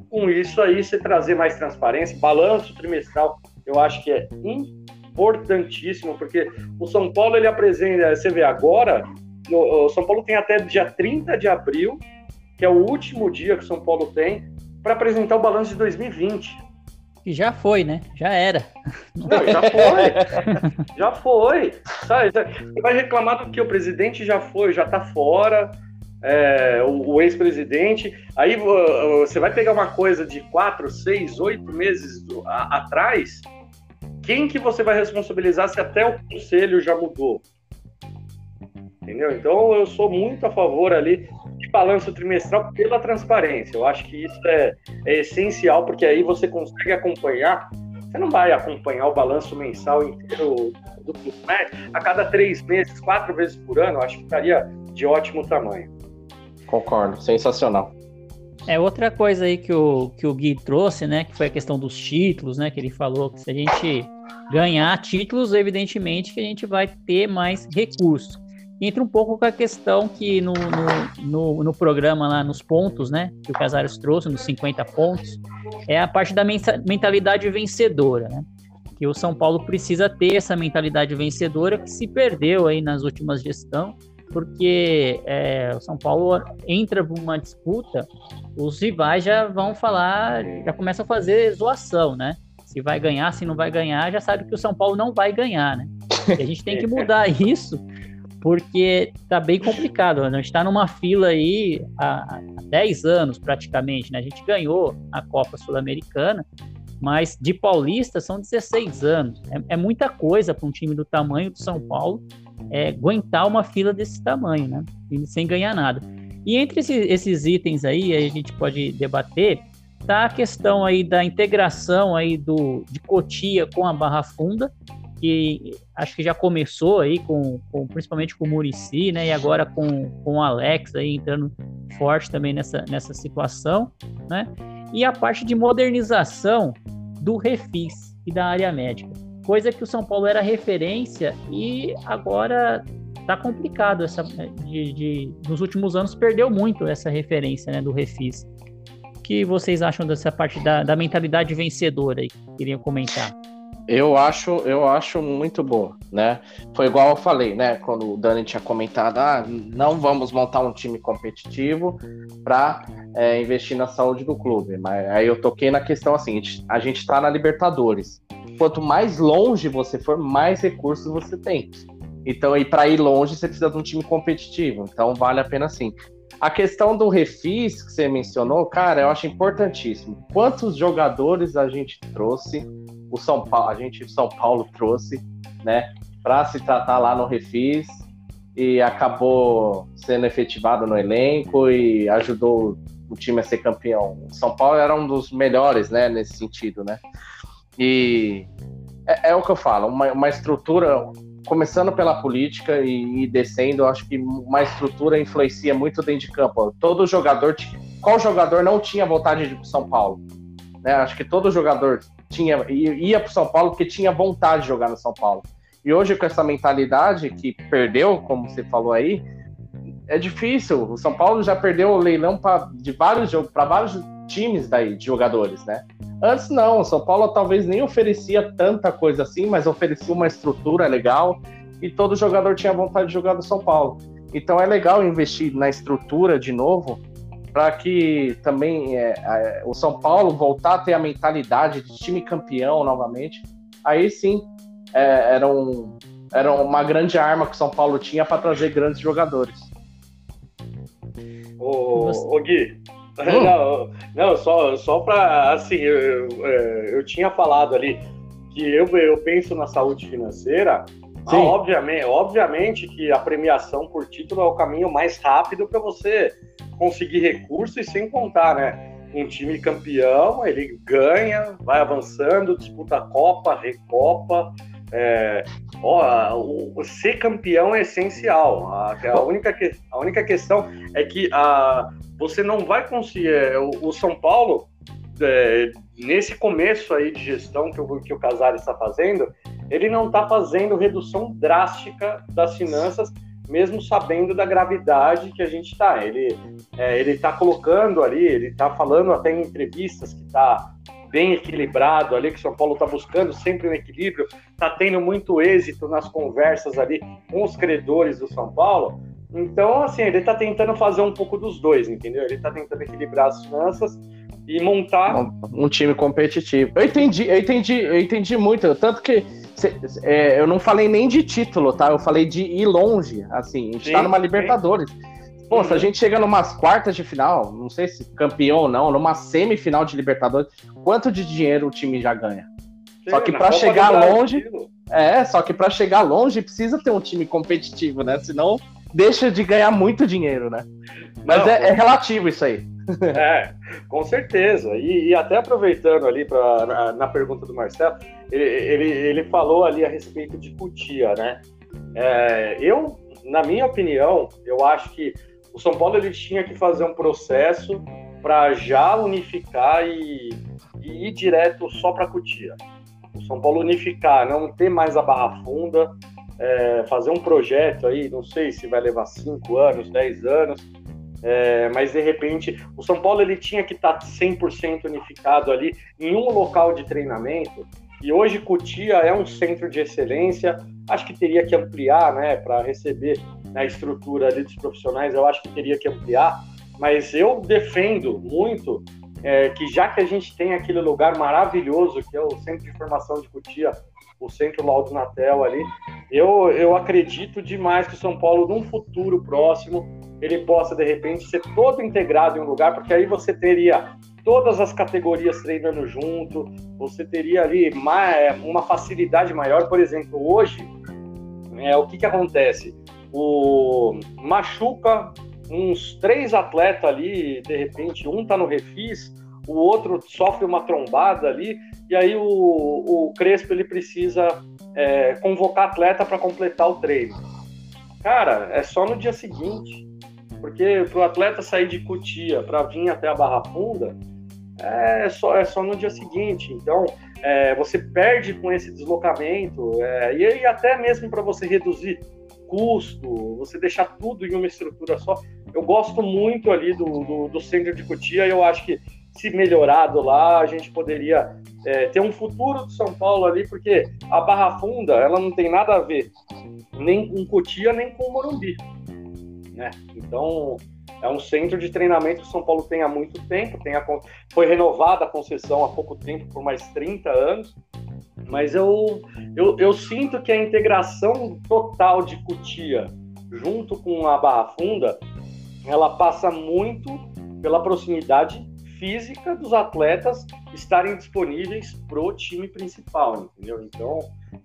Com isso aí, você trazer mais transparência, balanço trimestral, eu acho que é importantíssimo, porque o São Paulo ele apresenta, você vê agora, o São Paulo tem até dia 30 de abril, que é o último dia que o São Paulo tem, para apresentar o balanço de 2020. que já foi, né? Já era. Não, já foi. já foi. Sabe, você vai reclamar do que o presidente já foi, já tá fora, é, o, o ex-presidente. Aí você vai pegar uma coisa de quatro, seis, oito meses a, atrás. Quem que você vai responsabilizar se até o conselho já mudou? Entendeu? Então eu sou muito a favor ali de balanço trimestral pela transparência. Eu acho que isso é, é essencial, porque aí você consegue acompanhar. Você não vai acompanhar o balanço mensal inteiro do clube, mas a cada três meses, quatro vezes por ano, eu acho que estaria de ótimo tamanho. Concordo, sensacional. É outra coisa aí que o, que o Gui trouxe, né? Que foi a questão dos títulos, né? Que ele falou que se a gente ganhar títulos, evidentemente que a gente vai ter mais recursos entra um pouco com a questão que no, no, no, no, programa lá, nos pontos, né, que o Casares trouxe, nos 50 pontos, é a parte da mentalidade vencedora, né? Que o São Paulo precisa ter essa mentalidade vencedora que se perdeu aí nas últimas gestões, porque é, o São Paulo entra numa disputa, os rivais já vão falar, já começam a fazer zoação, né? Se vai ganhar, se não vai ganhar, já sabe que o São Paulo não vai ganhar, né? E a gente tem que mudar isso porque tá bem complicado. Né? A gente está numa fila aí há, há 10 anos praticamente, né? A gente ganhou a Copa Sul-Americana, mas de paulista são 16 anos. É, é muita coisa para um time do tamanho do São Paulo é, aguentar uma fila desse tamanho, né? Sem ganhar nada. E entre esses, esses itens aí, aí, a gente pode debater, tá a questão aí da integração aí do, de Cotia com a Barra Funda, que acho que já começou aí com, com principalmente com o Murici, né? E agora com, com o Alex aí entrando forte também nessa, nessa situação, né? E a parte de modernização do refis e da área médica. Coisa que o São Paulo era referência e agora tá complicado essa de, de nos últimos anos perdeu muito essa referência né, do refis. O que vocês acham dessa parte da, da mentalidade vencedora aí? Queriam comentar. Eu acho, eu acho muito boa, né? Foi igual eu falei, né? Quando o Dani tinha comentado, ah, não vamos montar um time competitivo para é, investir na saúde do clube. Mas aí eu toquei na questão assim: a gente está na Libertadores. Quanto mais longe você for, mais recursos você tem. Então, e para ir longe, você precisa de um time competitivo. Então, vale a pena sim. A questão do refis que você mencionou, cara, eu acho importantíssimo. Quantos jogadores a gente trouxe o São Paulo, a gente São Paulo trouxe, né, para se tratar lá no Refis e acabou sendo efetivado no elenco e ajudou o time a ser campeão. O São Paulo era um dos melhores, né, nesse sentido, né? E é, é o que eu falo, uma, uma, estrutura começando pela política e, e descendo, eu acho que uma estrutura influencia muito dentro de campo. Todo jogador, qual jogador não tinha vontade de ir para São Paulo? Né? Acho que todo jogador tinha ia para São Paulo porque tinha vontade de jogar no São Paulo. E hoje com essa mentalidade que perdeu, como você falou aí, é difícil. O São Paulo já perdeu o leilão para de vários para vários times daí de jogadores, né? Antes não, o São Paulo talvez nem oferecia tanta coisa assim, mas oferecia uma estrutura legal e todo jogador tinha vontade de jogar no São Paulo. Então é legal investir na estrutura de novo para que também é, é, o São Paulo voltar a ter a mentalidade de time campeão novamente, aí sim é, era, um, era uma grande arma que o São Paulo tinha para trazer grandes jogadores. Ô, ô Gui, hum. não, não, só, só para assim, eu, eu, é, eu, tinha falado ali que eu, eu penso na saúde financeira. Ah, obviamente, obviamente que a premiação por título é o caminho mais rápido para você conseguir recursos e sem contar, né? Um time campeão, ele ganha, vai avançando, disputa a Copa, Recopa. É, ó, o, o, ser campeão é essencial. A, a, única, que, a única questão é que a, você não vai conseguir. É, o, o São Paulo, é, nesse começo aí de gestão que o, que o Casares está fazendo, ele não está fazendo redução drástica das finanças mesmo sabendo da gravidade que a gente está. Ele é, ele está colocando ali, ele está falando até em entrevistas que está bem equilibrado ali, que o São Paulo está buscando sempre um equilíbrio, está tendo muito êxito nas conversas ali com os credores do São Paulo. Então, assim, ele está tentando fazer um pouco dos dois, entendeu? Ele está tentando equilibrar as finanças e montar um, um, time competitivo. Eu entendi, eu entendi, eu entendi muito, tanto que cê, é, eu não falei nem de título, tá? Eu falei de ir longe, assim, a gente sim, tá numa Libertadores. Sim. Pô, se a gente chega numas quartas de final, não sei se campeão ou não, numa semifinal de Libertadores, quanto de dinheiro o time já ganha? Sim, só que para chegar longe, é, só que para chegar longe precisa ter um time competitivo, né? Senão deixa de ganhar muito dinheiro, né? Mas não, é, é, relativo isso aí. É, com certeza. E, e até aproveitando ali pra, na, na, pergunta do Marcelo, ele, ele, ele, falou ali a respeito de Cutia, né? É, eu, na minha opinião, eu acho que o São Paulo ele tinha que fazer um processo para já unificar e, e, ir direto só para Cutia. O São Paulo unificar, não ter mais a barra funda, é, fazer um projeto aí, não sei se vai levar 5 anos, 10 anos, é, mas de repente o São Paulo ele tinha que estar tá 100% unificado ali em um local de treinamento. E hoje Cutia é um centro de excelência. Acho que teria que ampliar, né, para receber a estrutura ali dos profissionais. Eu acho que teria que ampliar. Mas eu defendo muito é, que já que a gente tem aquele lugar maravilhoso que é o Centro de Formação de Cutia, o Centro Laudo Natel ali, eu, eu acredito demais que o São Paulo, num futuro próximo, ele possa, de repente, ser todo integrado em um lugar, porque aí você teria todas as categorias treinando junto, você teria ali uma facilidade maior. Por exemplo, hoje, é, o que, que acontece? O machuca uns três atletas ali, de repente, um tá no refis, o outro sofre uma trombada ali, e aí o, o Crespo ele precisa é, convocar atleta para completar o treino. Cara, é só no dia seguinte. Porque para o atleta sair de Cutia para vir até a Barra Funda, é só, é só no dia seguinte. Então, é, você perde com esse deslocamento, é, e, e até mesmo para você reduzir custo, você deixar tudo em uma estrutura só. Eu gosto muito ali do, do, do centro de Cotia e eu acho que se melhorado lá, a gente poderia é, ter um futuro do São Paulo ali, porque a Barra Funda, ela não tem nada a ver nem com Cotia, nem com Morumbi. Né? Então, é um centro de treinamento que São Paulo tem há muito tempo, tem a, foi renovada a concessão há pouco tempo, por mais 30 anos, mas eu, eu, eu sinto que a integração total de Cutia junto com a Barra Funda, ela passa muito pela proximidade física dos atletas estarem disponíveis para o time principal, entendeu? Então,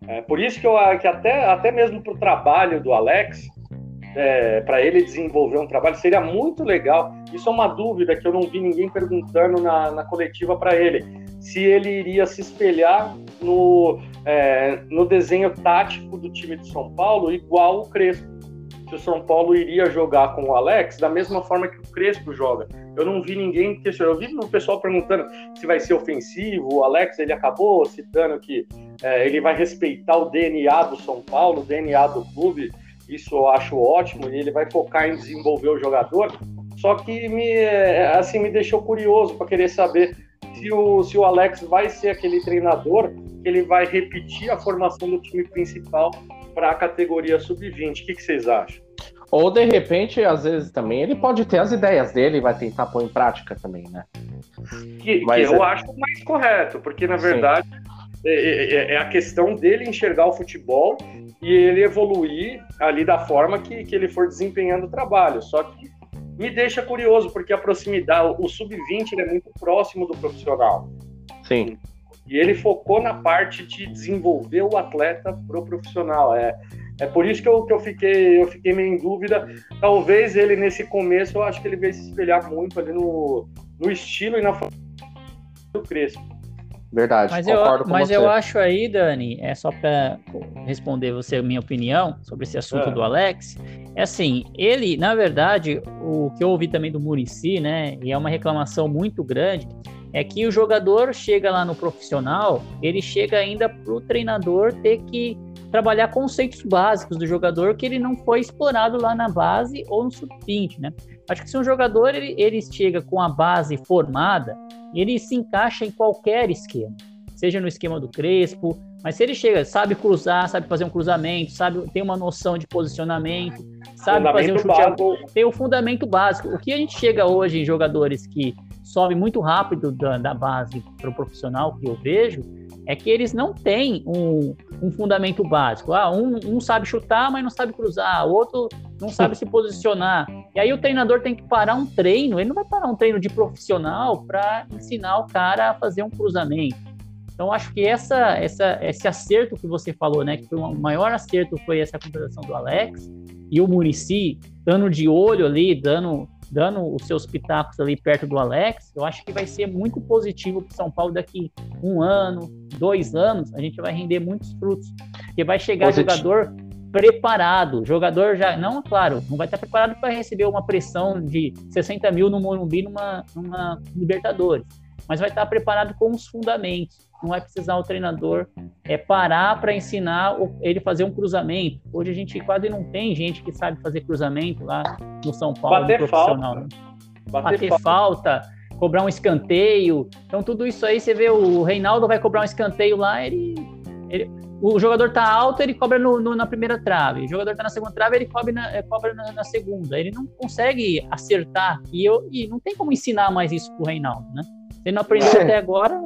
é por isso que eu que até, até mesmo para o trabalho do Alex, é, para ele desenvolver um trabalho, seria muito legal. Isso é uma dúvida que eu não vi ninguém perguntando na, na coletiva para ele. Se ele iria se espelhar no, é, no desenho tático do time de São Paulo, igual o Crespo. Se o São Paulo iria jogar com o Alex da mesma forma que o Crespo joga. Eu não vi ninguém questionar. Eu vi o pessoal perguntando se vai ser ofensivo. O Alex ele acabou citando que é, ele vai respeitar o DNA do São Paulo, o DNA do clube isso eu acho ótimo, e ele vai focar em desenvolver o jogador. Só que me, assim, me deixou curioso para querer saber se o, se o Alex vai ser aquele treinador que ele vai repetir a formação do time principal para a categoria sub-20. O que, que vocês acham? Ou de repente, às vezes também, ele pode ter as ideias dele e vai tentar pôr em prática também, né? Que, que eu é... acho mais correto, porque na verdade é, é, é, a questão dele enxergar o futebol e ele evoluir ali da forma que, que ele for desempenhando o trabalho. Só que me deixa curioso, porque a proximidade, o sub-20 é muito próximo do profissional. Sim. E ele focou na parte de desenvolver o atleta pro profissional. É, é por isso que eu, que eu, fiquei, eu fiquei meio em dúvida. Talvez ele, nesse começo, eu acho que ele veio se espelhar muito ali no, no estilo e na forma do Crespo. Verdade, mas eu, mas você. eu acho aí, Dani, é só para responder você a minha opinião sobre esse assunto é. do Alex. É assim, ele, na verdade, o que eu ouvi também do Murici, né, e é uma reclamação muito grande, é que o jogador chega lá no profissional, ele chega ainda para o treinador ter que trabalhar conceitos básicos do jogador que ele não foi explorado lá na base ou no sub-20, né? Acho que se um jogador ele, ele chega com a base formada, ele se encaixa em qualquer esquema, seja no esquema do Crespo, mas se ele chega, sabe cruzar, sabe fazer um cruzamento, sabe tem uma noção de posicionamento, sabe fazer um chute gol, tem o fundamento básico. O que a gente chega hoje em jogadores que sobe muito rápido da, da base para o profissional que eu vejo é que eles não têm um, um fundamento básico. Ah, um, um, sabe chutar, mas não sabe cruzar, o outro não sabe se posicionar. E aí o treinador tem que parar um treino, ele não vai parar um treino de profissional para ensinar o cara a fazer um cruzamento. Então acho que essa, essa, esse acerto que você falou, né, que foi o maior acerto foi essa contratação do Alex e o Murici dando de olho ali, dando dando os seus pitacos ali perto do Alex, eu acho que vai ser muito positivo para São Paulo daqui um ano, dois anos, a gente vai render muitos frutos, porque vai chegar positivo. jogador preparado, jogador já, não, claro, não vai estar preparado para receber uma pressão de 60 mil no Morumbi numa, numa Libertadores, mas vai estar preparado com os fundamentos. Não vai precisar o treinador é, parar para ensinar ele fazer um cruzamento. Hoje a gente quase não tem gente que sabe fazer cruzamento lá no São Paulo Bater profissional. Falta. Né? Bater, Bater falta. falta, cobrar um escanteio. Então tudo isso aí você vê o Reinaldo vai cobrar um escanteio lá, ele, ele o jogador tá alto, ele cobra no, no, na primeira trave. O jogador tá na segunda trave, ele cobra na, cobra na, na segunda. Ele não consegue acertar. E, eu, e não tem como ensinar mais isso pro Reinaldo, né? Ele não aprendeu até agora,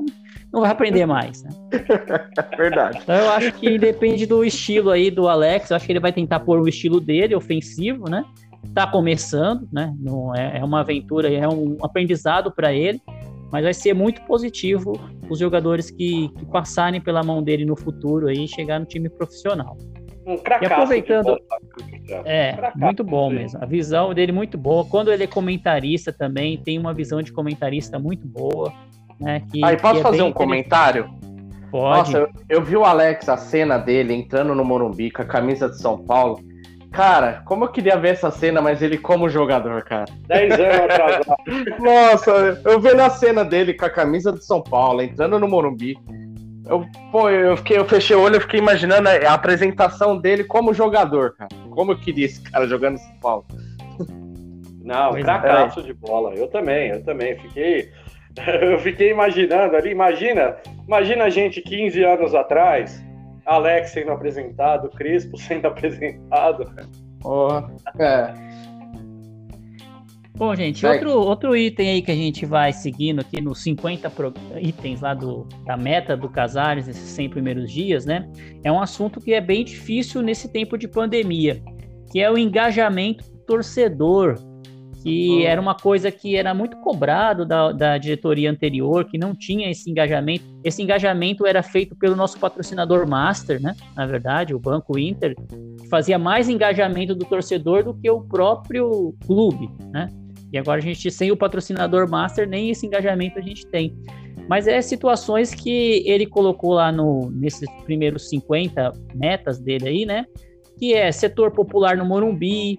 não vai aprender mais. Né? Verdade. Então eu acho que depende do estilo aí do Alex. Eu acho que ele vai tentar pôr o estilo dele, ofensivo, né? Tá começando, né? Não é, é uma aventura, é um aprendizado para ele, mas vai ser muito positivo os jogadores que, que passarem pela mão dele no futuro aí e chegar no time profissional. Um e aproveitando, é cracaço, muito bom mesmo. A visão dele muito boa. Quando ele é comentarista também tem uma visão de comentarista muito boa, né? Que, Aí posso é fazer um comentário? Pode. Nossa, eu, eu, vi o Alex a cena dele entrando no Morumbi com a camisa de São Paulo. Cara, como eu queria ver essa cena, mas ele como jogador, cara. 10 anos atrasado. Nossa, eu vendo a cena dele com a camisa de São Paulo, entrando no Morumbi. Eu, pô, eu, fiquei, eu fechei o olho, eu fiquei imaginando a, a apresentação dele como jogador, cara. Como eu queria esse cara jogando em São Paulo. Não, cracaço é. de bola. Eu também, eu também. Fiquei. Eu fiquei imaginando ali, imagina, imagina a gente 15 anos atrás, Alex sendo apresentado, Crispo sendo apresentado. Oh, é. Bom, gente, outro, outro item aí que a gente vai seguindo aqui nos 50 pro, itens lá do, da meta do Casares, nesses 100 primeiros dias, né? É um assunto que é bem difícil nesse tempo de pandemia, que é o engajamento torcedor, que era uma coisa que era muito cobrado da, da diretoria anterior, que não tinha esse engajamento. Esse engajamento era feito pelo nosso patrocinador master, né? Na verdade, o Banco Inter, que fazia mais engajamento do torcedor do que o próprio clube, né? E agora a gente, sem o patrocinador master, nem esse engajamento a gente tem. Mas é situações que ele colocou lá no, nesses primeiros 50 metas dele aí, né? Que é setor popular no Morumbi,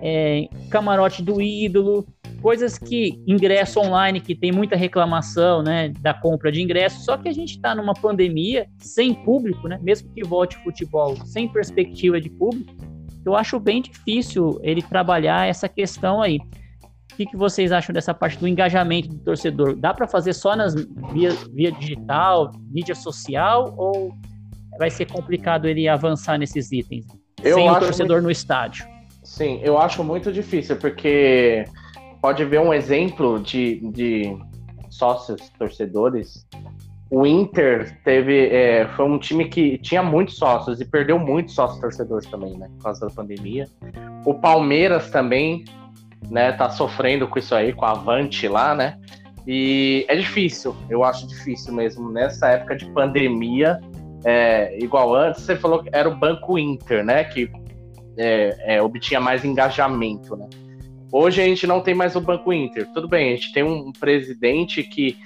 é, camarote do ídolo, coisas que ingresso online que tem muita reclamação, né, da compra de ingresso. Só que a gente está numa pandemia sem público, né, mesmo que volte futebol sem perspectiva de público. Eu acho bem difícil ele trabalhar essa questão aí. O que, que vocês acham dessa parte do engajamento do torcedor? Dá para fazer só nas via, via digital, mídia social, ou vai ser complicado ele avançar nesses itens? Eu sem o torcedor muito... no estádio. Sim, eu acho muito difícil, porque pode ver um exemplo de, de sócios, torcedores. O Inter teve. É, foi um time que tinha muitos sócios e perdeu muitos sócios torcedores também, né? Por causa da pandemia. O Palmeiras também né, tá sofrendo com isso aí, com a Avante lá, né? E é difícil, eu acho difícil mesmo. Nessa época de pandemia, é, igual antes, você falou que era o Banco Inter, né? Que é, é, obtinha mais engajamento, né? Hoje a gente não tem mais o Banco Inter. Tudo bem, a gente tem um presidente que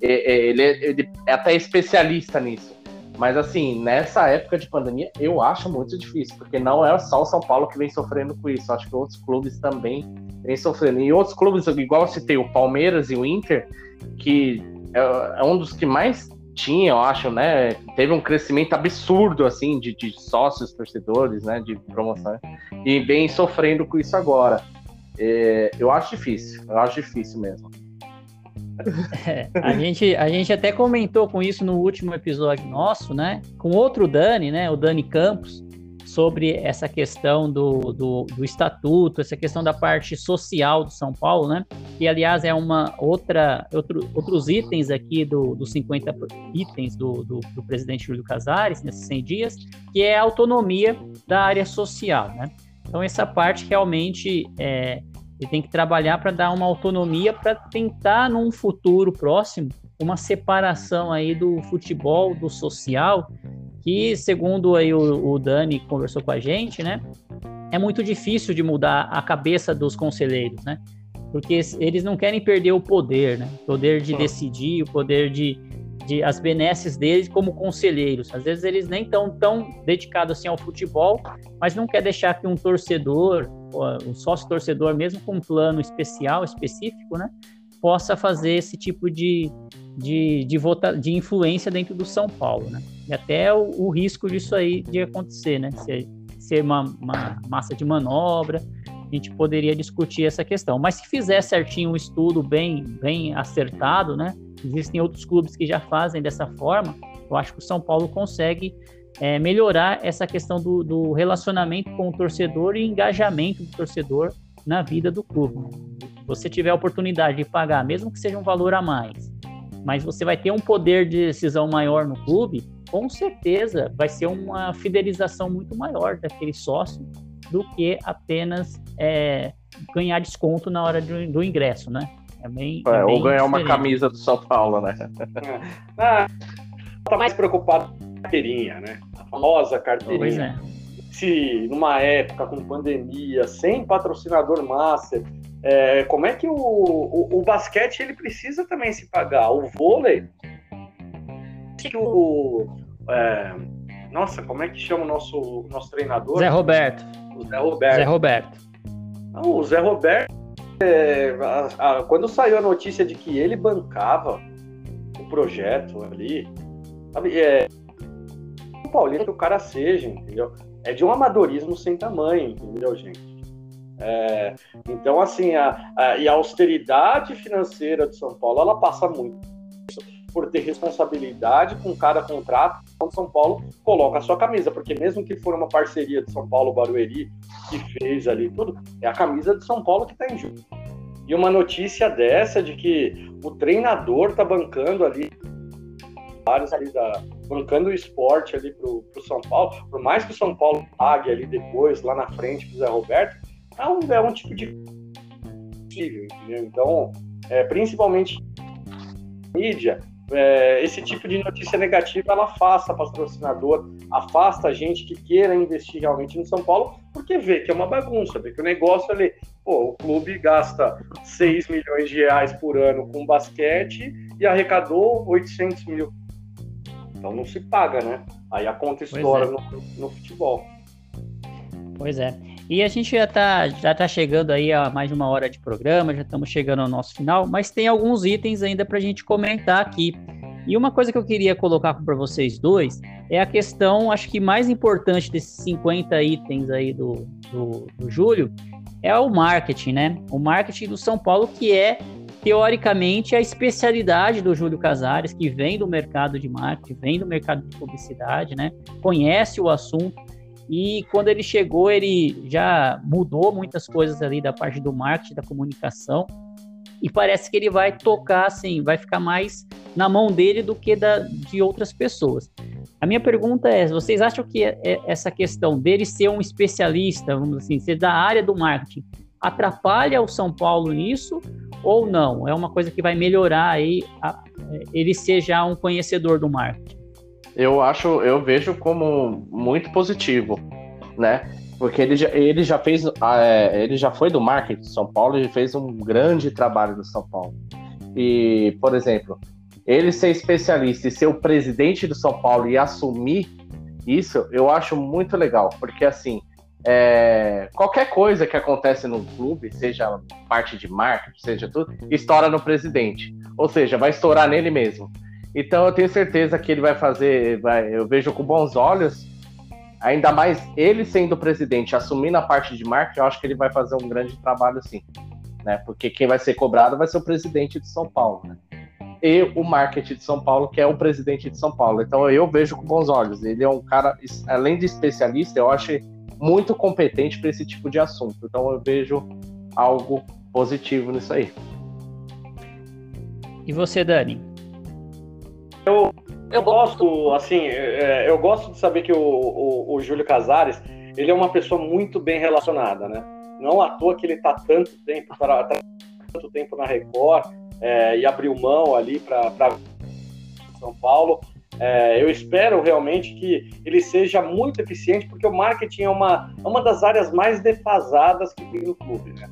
é, é, ele, é, ele é até especialista nisso. Mas assim, nessa época de pandemia, eu acho muito difícil, porque não é só o São Paulo que vem sofrendo com isso. Acho que outros clubes também vem sofrendo. E outros clubes, igual eu citei, o Palmeiras e o Inter, que é um dos que mais tinha, eu acho, né? Teve um crescimento absurdo, assim, de, de sócios, torcedores, né? De promoção. E vem sofrendo com isso agora. É, eu acho difícil, eu acho difícil mesmo. É, a, gente, a gente até comentou com isso no último episódio nosso, né? Com outro Dani, né? O Dani Campos, sobre essa questão do, do, do, estatuto, essa questão da parte social do São Paulo, né? Que, aliás, é uma outra, outro, outros itens aqui do, dos 50 itens do, do, do presidente Júlio Casares, nesses 100 dias, que é a autonomia da área social, né? Então, essa parte realmente é, ele tem que trabalhar para dar uma autonomia para tentar, num futuro próximo, uma separação aí do futebol, do social, que, segundo aí o, o Dani conversou com a gente, né, é muito difícil de mudar a cabeça dos conselheiros, né? Porque eles não querem perder o poder, né? O poder de decidir, o poder de, de as benesses deles como conselheiros. Às vezes eles nem estão tão dedicados assim ao futebol, mas não quer deixar que um torcedor, um sócio torcedor mesmo com um plano especial, específico, né, possa fazer esse tipo de, de, de, vota, de influência dentro do São Paulo, né? E até o, o risco disso aí de acontecer, né? Ser, uma, uma massa de manobra, a gente poderia discutir essa questão. Mas se fizer certinho um estudo bem, bem acertado, né? Existem outros clubes que já fazem dessa forma. Eu acho que o São Paulo consegue é, melhorar essa questão do, do, relacionamento com o torcedor e engajamento do torcedor na vida do clube. Se você tiver a oportunidade de pagar, mesmo que seja um valor a mais, mas você vai ter um poder de decisão maior no clube, com certeza vai ser uma fidelização muito maior daquele sócio do que apenas é, ganhar desconto na hora do, do ingresso, né? É bem, é, é bem ou ganhar diferente. uma camisa do São Paulo, né? Ah, tá mais preocupado com a carteirinha, né? A famosa carteirinha. Pois é. Se numa época com pandemia, sem patrocinador master, é, como é que o, o, o, basquete ele precisa também se pagar? O vôlei, que o, é, nossa, como é que chama o nosso, nosso treinador? Zé Roberto. O Zé Roberto. Zé Roberto. Não, o Zé Roberto, é, a, a, quando saiu a notícia de que ele bancava o projeto ali, sabe, é, o Paulinho que o cara seja, entendeu? É de um amadorismo sem tamanho, entendeu, gente? É, então, assim, a, a, e a austeridade financeira de São Paulo, ela passa muito por ter responsabilidade com cada contrato. Então, São Paulo coloca a sua camisa, porque mesmo que for uma parceria de São Paulo Barueri que fez ali tudo, é a camisa de São Paulo que está em jogo. E uma notícia dessa de que o treinador está bancando ali vários ali da bancando o esporte ali pro, pro São Paulo, por mais que o São Paulo pague ali depois, lá na frente pro Zé Roberto, é um, é um tipo de entendeu? Então, é, principalmente mídia, é, esse tipo de notícia negativa ela afasta patrocinador, afasta a gente que queira investir realmente no São Paulo, porque vê que é uma bagunça, vê que o negócio ali, pô, o clube gasta 6 milhões de reais por ano com basquete e arrecadou 800 mil. Então não se paga, né? Aí a conta estoura é. no, no futebol. Pois é. E a gente já está já tá chegando aí a mais de uma hora de programa, já estamos chegando ao nosso final, mas tem alguns itens ainda para a gente comentar aqui. E uma coisa que eu queria colocar para vocês dois é a questão, acho que mais importante desses 50 itens aí do, do, do Júlio, é o marketing, né? O marketing do São Paulo, que é teoricamente a especialidade do Júlio Casares, que vem do mercado de marketing, vem do mercado de publicidade, né? Conhece o assunto e quando ele chegou, ele já mudou muitas coisas ali da parte do marketing, da comunicação. E parece que ele vai tocar, assim, vai ficar mais na mão dele do que da, de outras pessoas. A minha pergunta é: vocês acham que é, é essa questão dele ser um especialista, vamos assim, ser da área do marketing, atrapalha o São Paulo nisso ou não? É uma coisa que vai melhorar aí a, ele ser já um conhecedor do marketing? Eu acho, eu vejo como muito positivo, né? Porque ele já, ele já fez, ah, é, ele já foi do marketing de São Paulo e fez um grande trabalho no São Paulo. E, por exemplo, ele ser especialista e ser o presidente do São Paulo e assumir isso, eu acho muito legal, porque assim, é, qualquer coisa que acontece no clube, seja parte de marketing, seja tudo, estoura no presidente. Ou seja, vai estourar nele mesmo. Então eu tenho certeza que ele vai fazer, vai, eu vejo com bons olhos, ainda mais ele sendo presidente, assumindo a parte de marketing, eu acho que ele vai fazer um grande trabalho sim. Né? Porque quem vai ser cobrado vai ser o presidente de São Paulo. Né? e o marketing de São Paulo, que é o presidente de São Paulo. Então eu vejo com bons olhos. Ele é um cara, além de especialista, eu acho muito competente para esse tipo de assunto. Então eu vejo algo positivo nisso aí. E você, Dani? Eu, eu gosto, assim, é, eu gosto de saber que o, o, o Júlio Casares, ele é uma pessoa muito bem relacionada, né? Não à toa que ele está tanto tempo, tá, tanto tempo na Record é, e abriu mão ali para São Paulo. É, eu espero realmente que ele seja muito eficiente, porque o marketing é uma, é uma das áreas mais defasadas que tem no clube, né?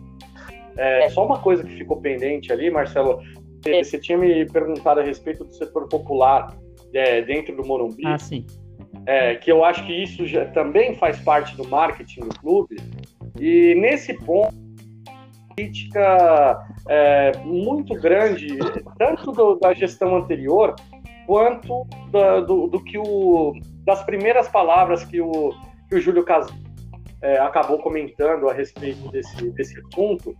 É, só uma coisa que ficou pendente ali, Marcelo, você tinha me perguntado a respeito do setor popular é, dentro do Morumbi. Ah, sim. É, que eu acho que isso já, também faz parte do marketing do clube. E nesse ponto, crítica é, muito grande, tanto do, da gestão anterior, quanto da, do, do, que o das primeiras palavras que o, que o Júlio Cas é, acabou comentando a respeito desse, desse assunto,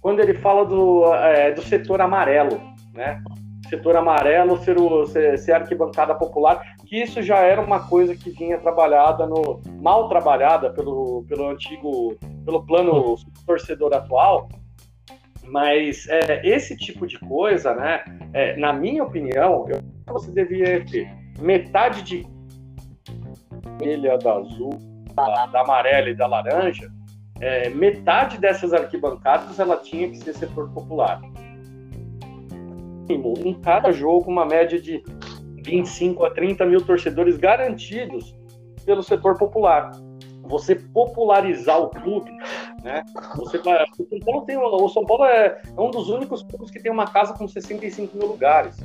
quando ele fala do, é, do setor amarelo, né? Setor amarelo ser, o, ser, ser arquibancada popular, que isso já era uma coisa que vinha trabalhada no mal trabalhada pelo, pelo antigo pelo plano torcedor atual, mas é, esse tipo de coisa, né? É, na minha opinião, eu, você devia ter metade de vermelha, da azul, da, da amarela e da laranja, é, metade dessas arquibancadas ela tinha que ser setor popular. Em cada jogo, uma média de 25 a 30 mil torcedores garantidos pelo setor popular. Você popularizar o clube, né? Você vai, o São Paulo, tem, o São Paulo é, um dos únicos clubes que tem uma casa com 65 mil lugares.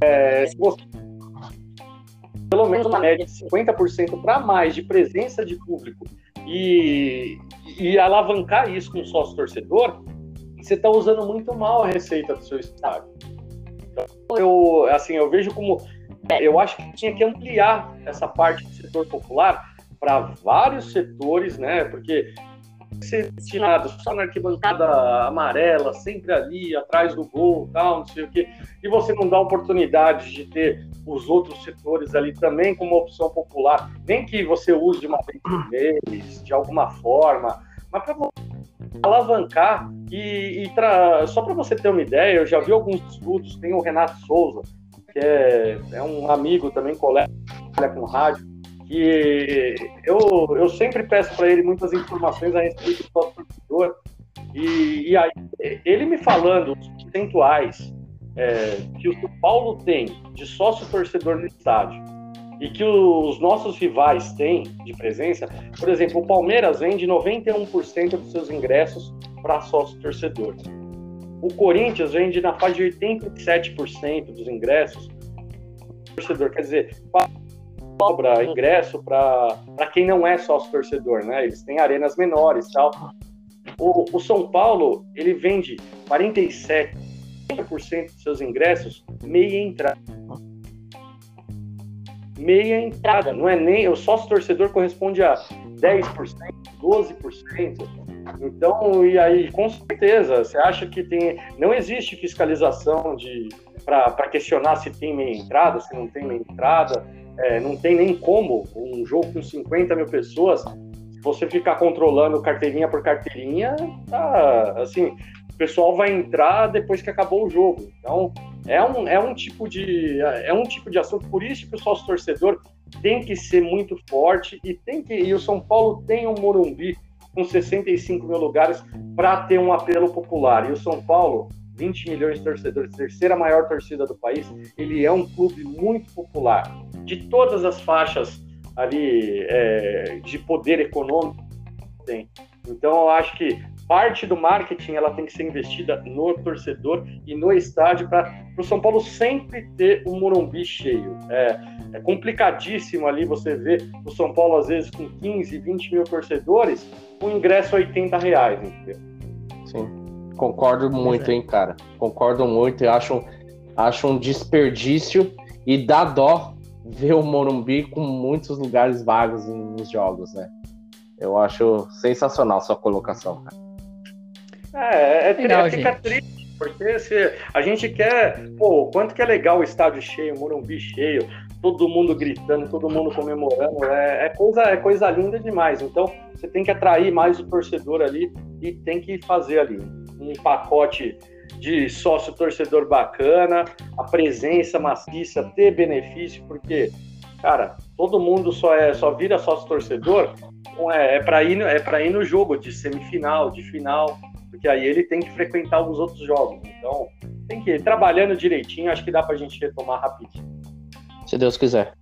É, você pelo menos uma média de 50% para mais de presença de público e, e alavancar isso com sócio torcedor, você está usando muito mal a receita do seu estádio. Então, eu, assim, eu vejo como. Eu acho que tinha que ampliar essa parte do setor popular para vários setores, né? Porque ser destinado só na arquibancada amarela, sempre ali, atrás do gol, tal, não sei o quê, e você não dá oportunidade de ter os outros setores ali também como opção popular, nem que você use de uma vez de alguma forma, mas para alavancar e, e tra... só para você ter uma ideia, eu já vi alguns estudos, tem o Renato Souza, que é, é um amigo também, colega com rádio, que eu, eu sempre peço para ele muitas informações a respeito do sócio torcedor, e, e aí, ele me falando os percentuais é, que o São Paulo tem de sócio torcedor no estádio e que os nossos rivais têm de presença, por exemplo, o Palmeiras vende 91% dos seus ingressos para sócio torcedor. O Corinthians vende na faixa de 87% dos ingressos torcedor. Quer dizer, cobra ingresso para quem não é sócio torcedor, né? Eles têm arenas menores tal. O, o São Paulo, ele vende 47% dos seus ingressos meia entrada. Meia entrada, não é nem. O sócio torcedor corresponde a 10%, 12%. Então, e aí, com certeza, você acha que tem. Não existe fiscalização de para questionar se tem meia entrada, se não tem meia entrada é, não tem nem como um jogo com 50 mil pessoas, você ficar controlando carteirinha por carteirinha, tá, assim, o pessoal vai entrar depois que acabou o jogo. Então, é um, é um tipo de é um tipo de assunto, por isso que o sócio torcedor tem que ser muito forte e tem que e o São Paulo tem um Morumbi com 65 mil lugares para ter um apelo popular. E o São Paulo 20 milhões de torcedores, terceira maior torcida do país, ele é um clube muito popular. De todas as faixas ali é, de poder econômico tem. Então eu acho que parte do marketing ela tem que ser investida no torcedor e no estádio para o São Paulo sempre ter o Morumbi cheio. É, é, complicadíssimo ali você ver o São Paulo às vezes com 15, 20 mil torcedores, com ingresso a 80 reais, entendeu? Sim. Concordo muito, é. hein, cara. Concordo muito. Eu acho, acho um desperdício e dá dó ver o Morumbi com muitos lugares vagos nos jogos, né? Eu acho sensacional sua colocação, cara. É, é, é Legal, fica triste. Porque se a gente quer, pô, quanto que é legal o estádio cheio, o Morumbi cheio, todo mundo gritando, todo mundo comemorando, é, é, coisa, é coisa linda demais. Então, você tem que atrair mais o torcedor ali e tem que fazer ali um pacote de sócio torcedor bacana, a presença maciça, ter benefício, porque, cara, todo mundo só é só vira sócio torcedor então é, é para ir é para ir no jogo de semifinal, de final, porque aí ele tem que frequentar os outros jogos. Então tem que ir trabalhando direitinho, acho que dá para a gente retomar rapidinho. Se Deus quiser.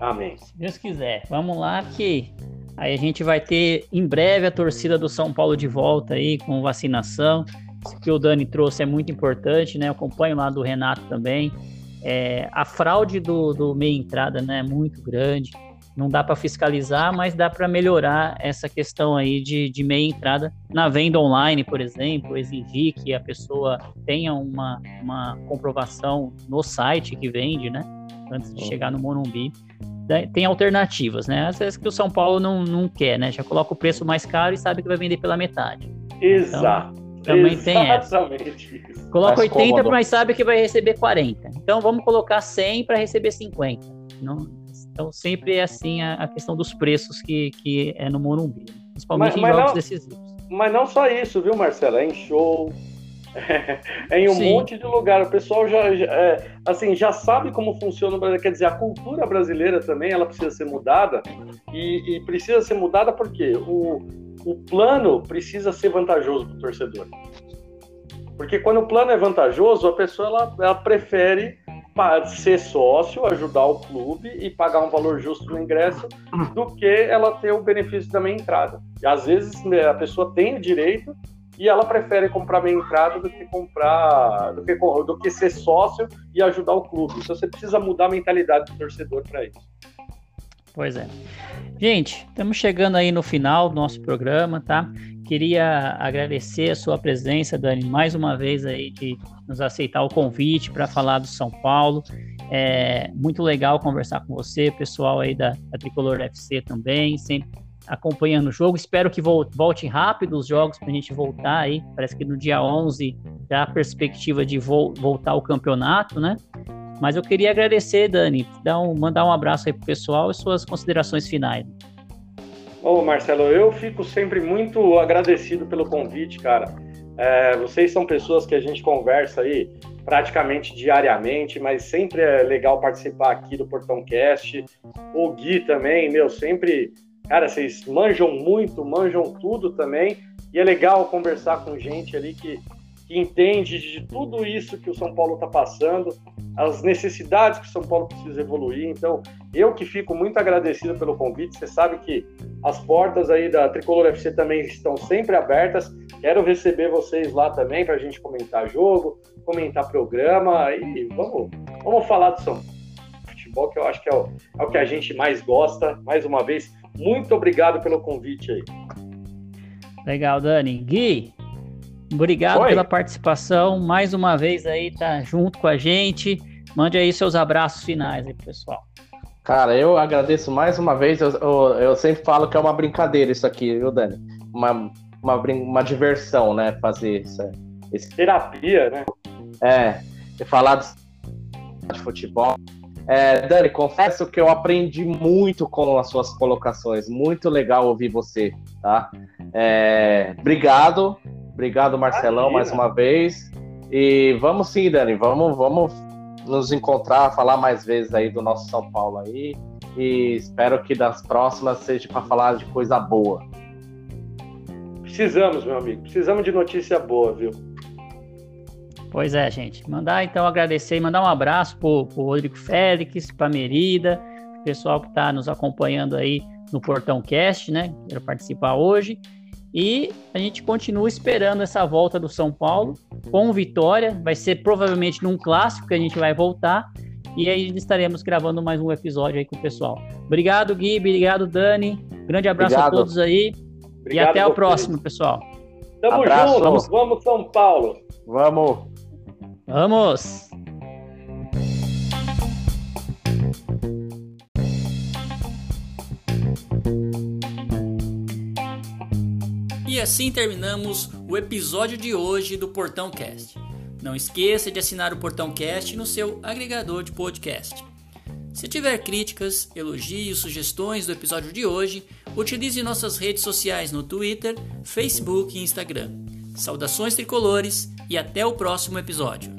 Amém. Se Deus quiser. Vamos lá que aí a gente vai ter em breve a torcida do São Paulo de volta aí com vacinação. Isso que o Dani trouxe é muito importante, né? Eu acompanho lá do Renato também. É, a fraude do, do meia entrada né, é muito grande. Não dá para fiscalizar, mas dá para melhorar essa questão aí de, de meia entrada na venda online, por exemplo, exigir que a pessoa tenha uma, uma comprovação no site que vende, né? Antes de chegar no Morumbi. Tem alternativas, né? Às vezes que o São Paulo não, não quer, né? Já coloca o preço mais caro e sabe que vai vender pela metade. Exato. Então, também tem essa. Coloca mais 80, cômodo. mas sabe que vai receber 40. Então vamos colocar 100 para receber 50. Não, então sempre é assim a, a, questão dos preços que, que é no Morumbi, principalmente mas, em mas jogos não, decisivos. Mas não só isso, viu, Marcelo? É em show, é em um Sim. monte de lugar. O pessoal já, já é, assim, já sabe como funciona o Brasil. Quer dizer, a cultura brasileira também ela precisa ser mudada. E, e precisa ser mudada porque o, o plano precisa ser vantajoso para o torcedor. Porque quando o plano é vantajoso, a pessoa ela, ela prefere ser sócio, ajudar o clube e pagar um valor justo no ingresso do que ela ter o benefício da meia entrada. E às vezes né, a pessoa tem o direito e ela prefere comprar meia entrada do que comprar do que, do que ser sócio e ajudar o clube. Então você precisa mudar a mentalidade do torcedor para isso. Pois é. Gente, estamos chegando aí no final do nosso programa, tá? Queria agradecer a sua presença, Dani, mais uma vez aí de nos aceitar o convite para falar do São Paulo. É muito legal conversar com você, pessoal aí da, da Tricolor FC também, sempre acompanhando o jogo. Espero que volte rápido os jogos para a gente voltar aí. Parece que no dia 11 já a perspectiva de vo voltar ao campeonato, né? Mas eu queria agradecer, Dani, dar um, mandar um abraço aí pro pessoal e suas considerações finais. Ô, Marcelo, eu fico sempre muito agradecido pelo convite, cara. É, vocês são pessoas que a gente conversa aí praticamente diariamente, mas sempre é legal participar aqui do Portão Cast. O Gui também, meu, sempre. Cara, vocês manjam muito, manjam tudo também. E é legal conversar com gente ali que que entende de tudo isso que o São Paulo está passando, as necessidades que o São Paulo precisa evoluir. Então, eu que fico muito agradecido pelo convite. Você sabe que as portas aí da Tricolor FC também estão sempre abertas. Quero receber vocês lá também para a gente comentar jogo, comentar programa e vamos, vamos falar do São Paulo. Futebol, que eu acho que é o, é o que a gente mais gosta. Mais uma vez, muito obrigado pelo convite aí. Legal, Dani. Gui, Obrigado Oi. pela participação. Mais uma vez aí, tá junto com a gente. Mande aí seus abraços finais aí, pessoal. Cara, eu agradeço mais uma vez. Eu, eu, eu, sempre falo que é uma brincadeira isso aqui, viu, Dani? Uma, uma, uma diversão, né? Fazer isso. Esse... Terapia, né? É, falar de futebol. É, Dani, confesso que eu aprendi muito com as suas colocações. Muito legal ouvir você, tá? É, obrigado. Obrigado, Marcelão, mais uma vez. E vamos sim, Dani, vamos, vamos nos encontrar, falar mais vezes aí do nosso São Paulo aí. E espero que das próximas seja para falar de coisa boa. Precisamos, meu amigo. Precisamos de notícia boa, viu? Pois é, gente. Mandar então agradecer e mandar um abraço pro, pro Rodrigo Félix, pra Merida, pessoal que está nos acompanhando aí no Portão Cast, né? Quero participar hoje. E a gente continua esperando essa volta do São Paulo com vitória. Vai ser provavelmente num clássico que a gente vai voltar. E aí estaremos gravando mais um episódio aí com o pessoal. Obrigado, Gui. Obrigado, Dani. Grande abraço Obrigado. a todos aí. Obrigado e até o próximo, pessoal. Tamo abraço. junto. Vamos, São Paulo. Vamos. Vamos. E assim terminamos o episódio de hoje do Portão Cast. Não esqueça de assinar o Portão Cast no seu agregador de podcast. Se tiver críticas, elogios, sugestões do episódio de hoje, utilize nossas redes sociais no Twitter, Facebook e Instagram. Saudações tricolores e até o próximo episódio.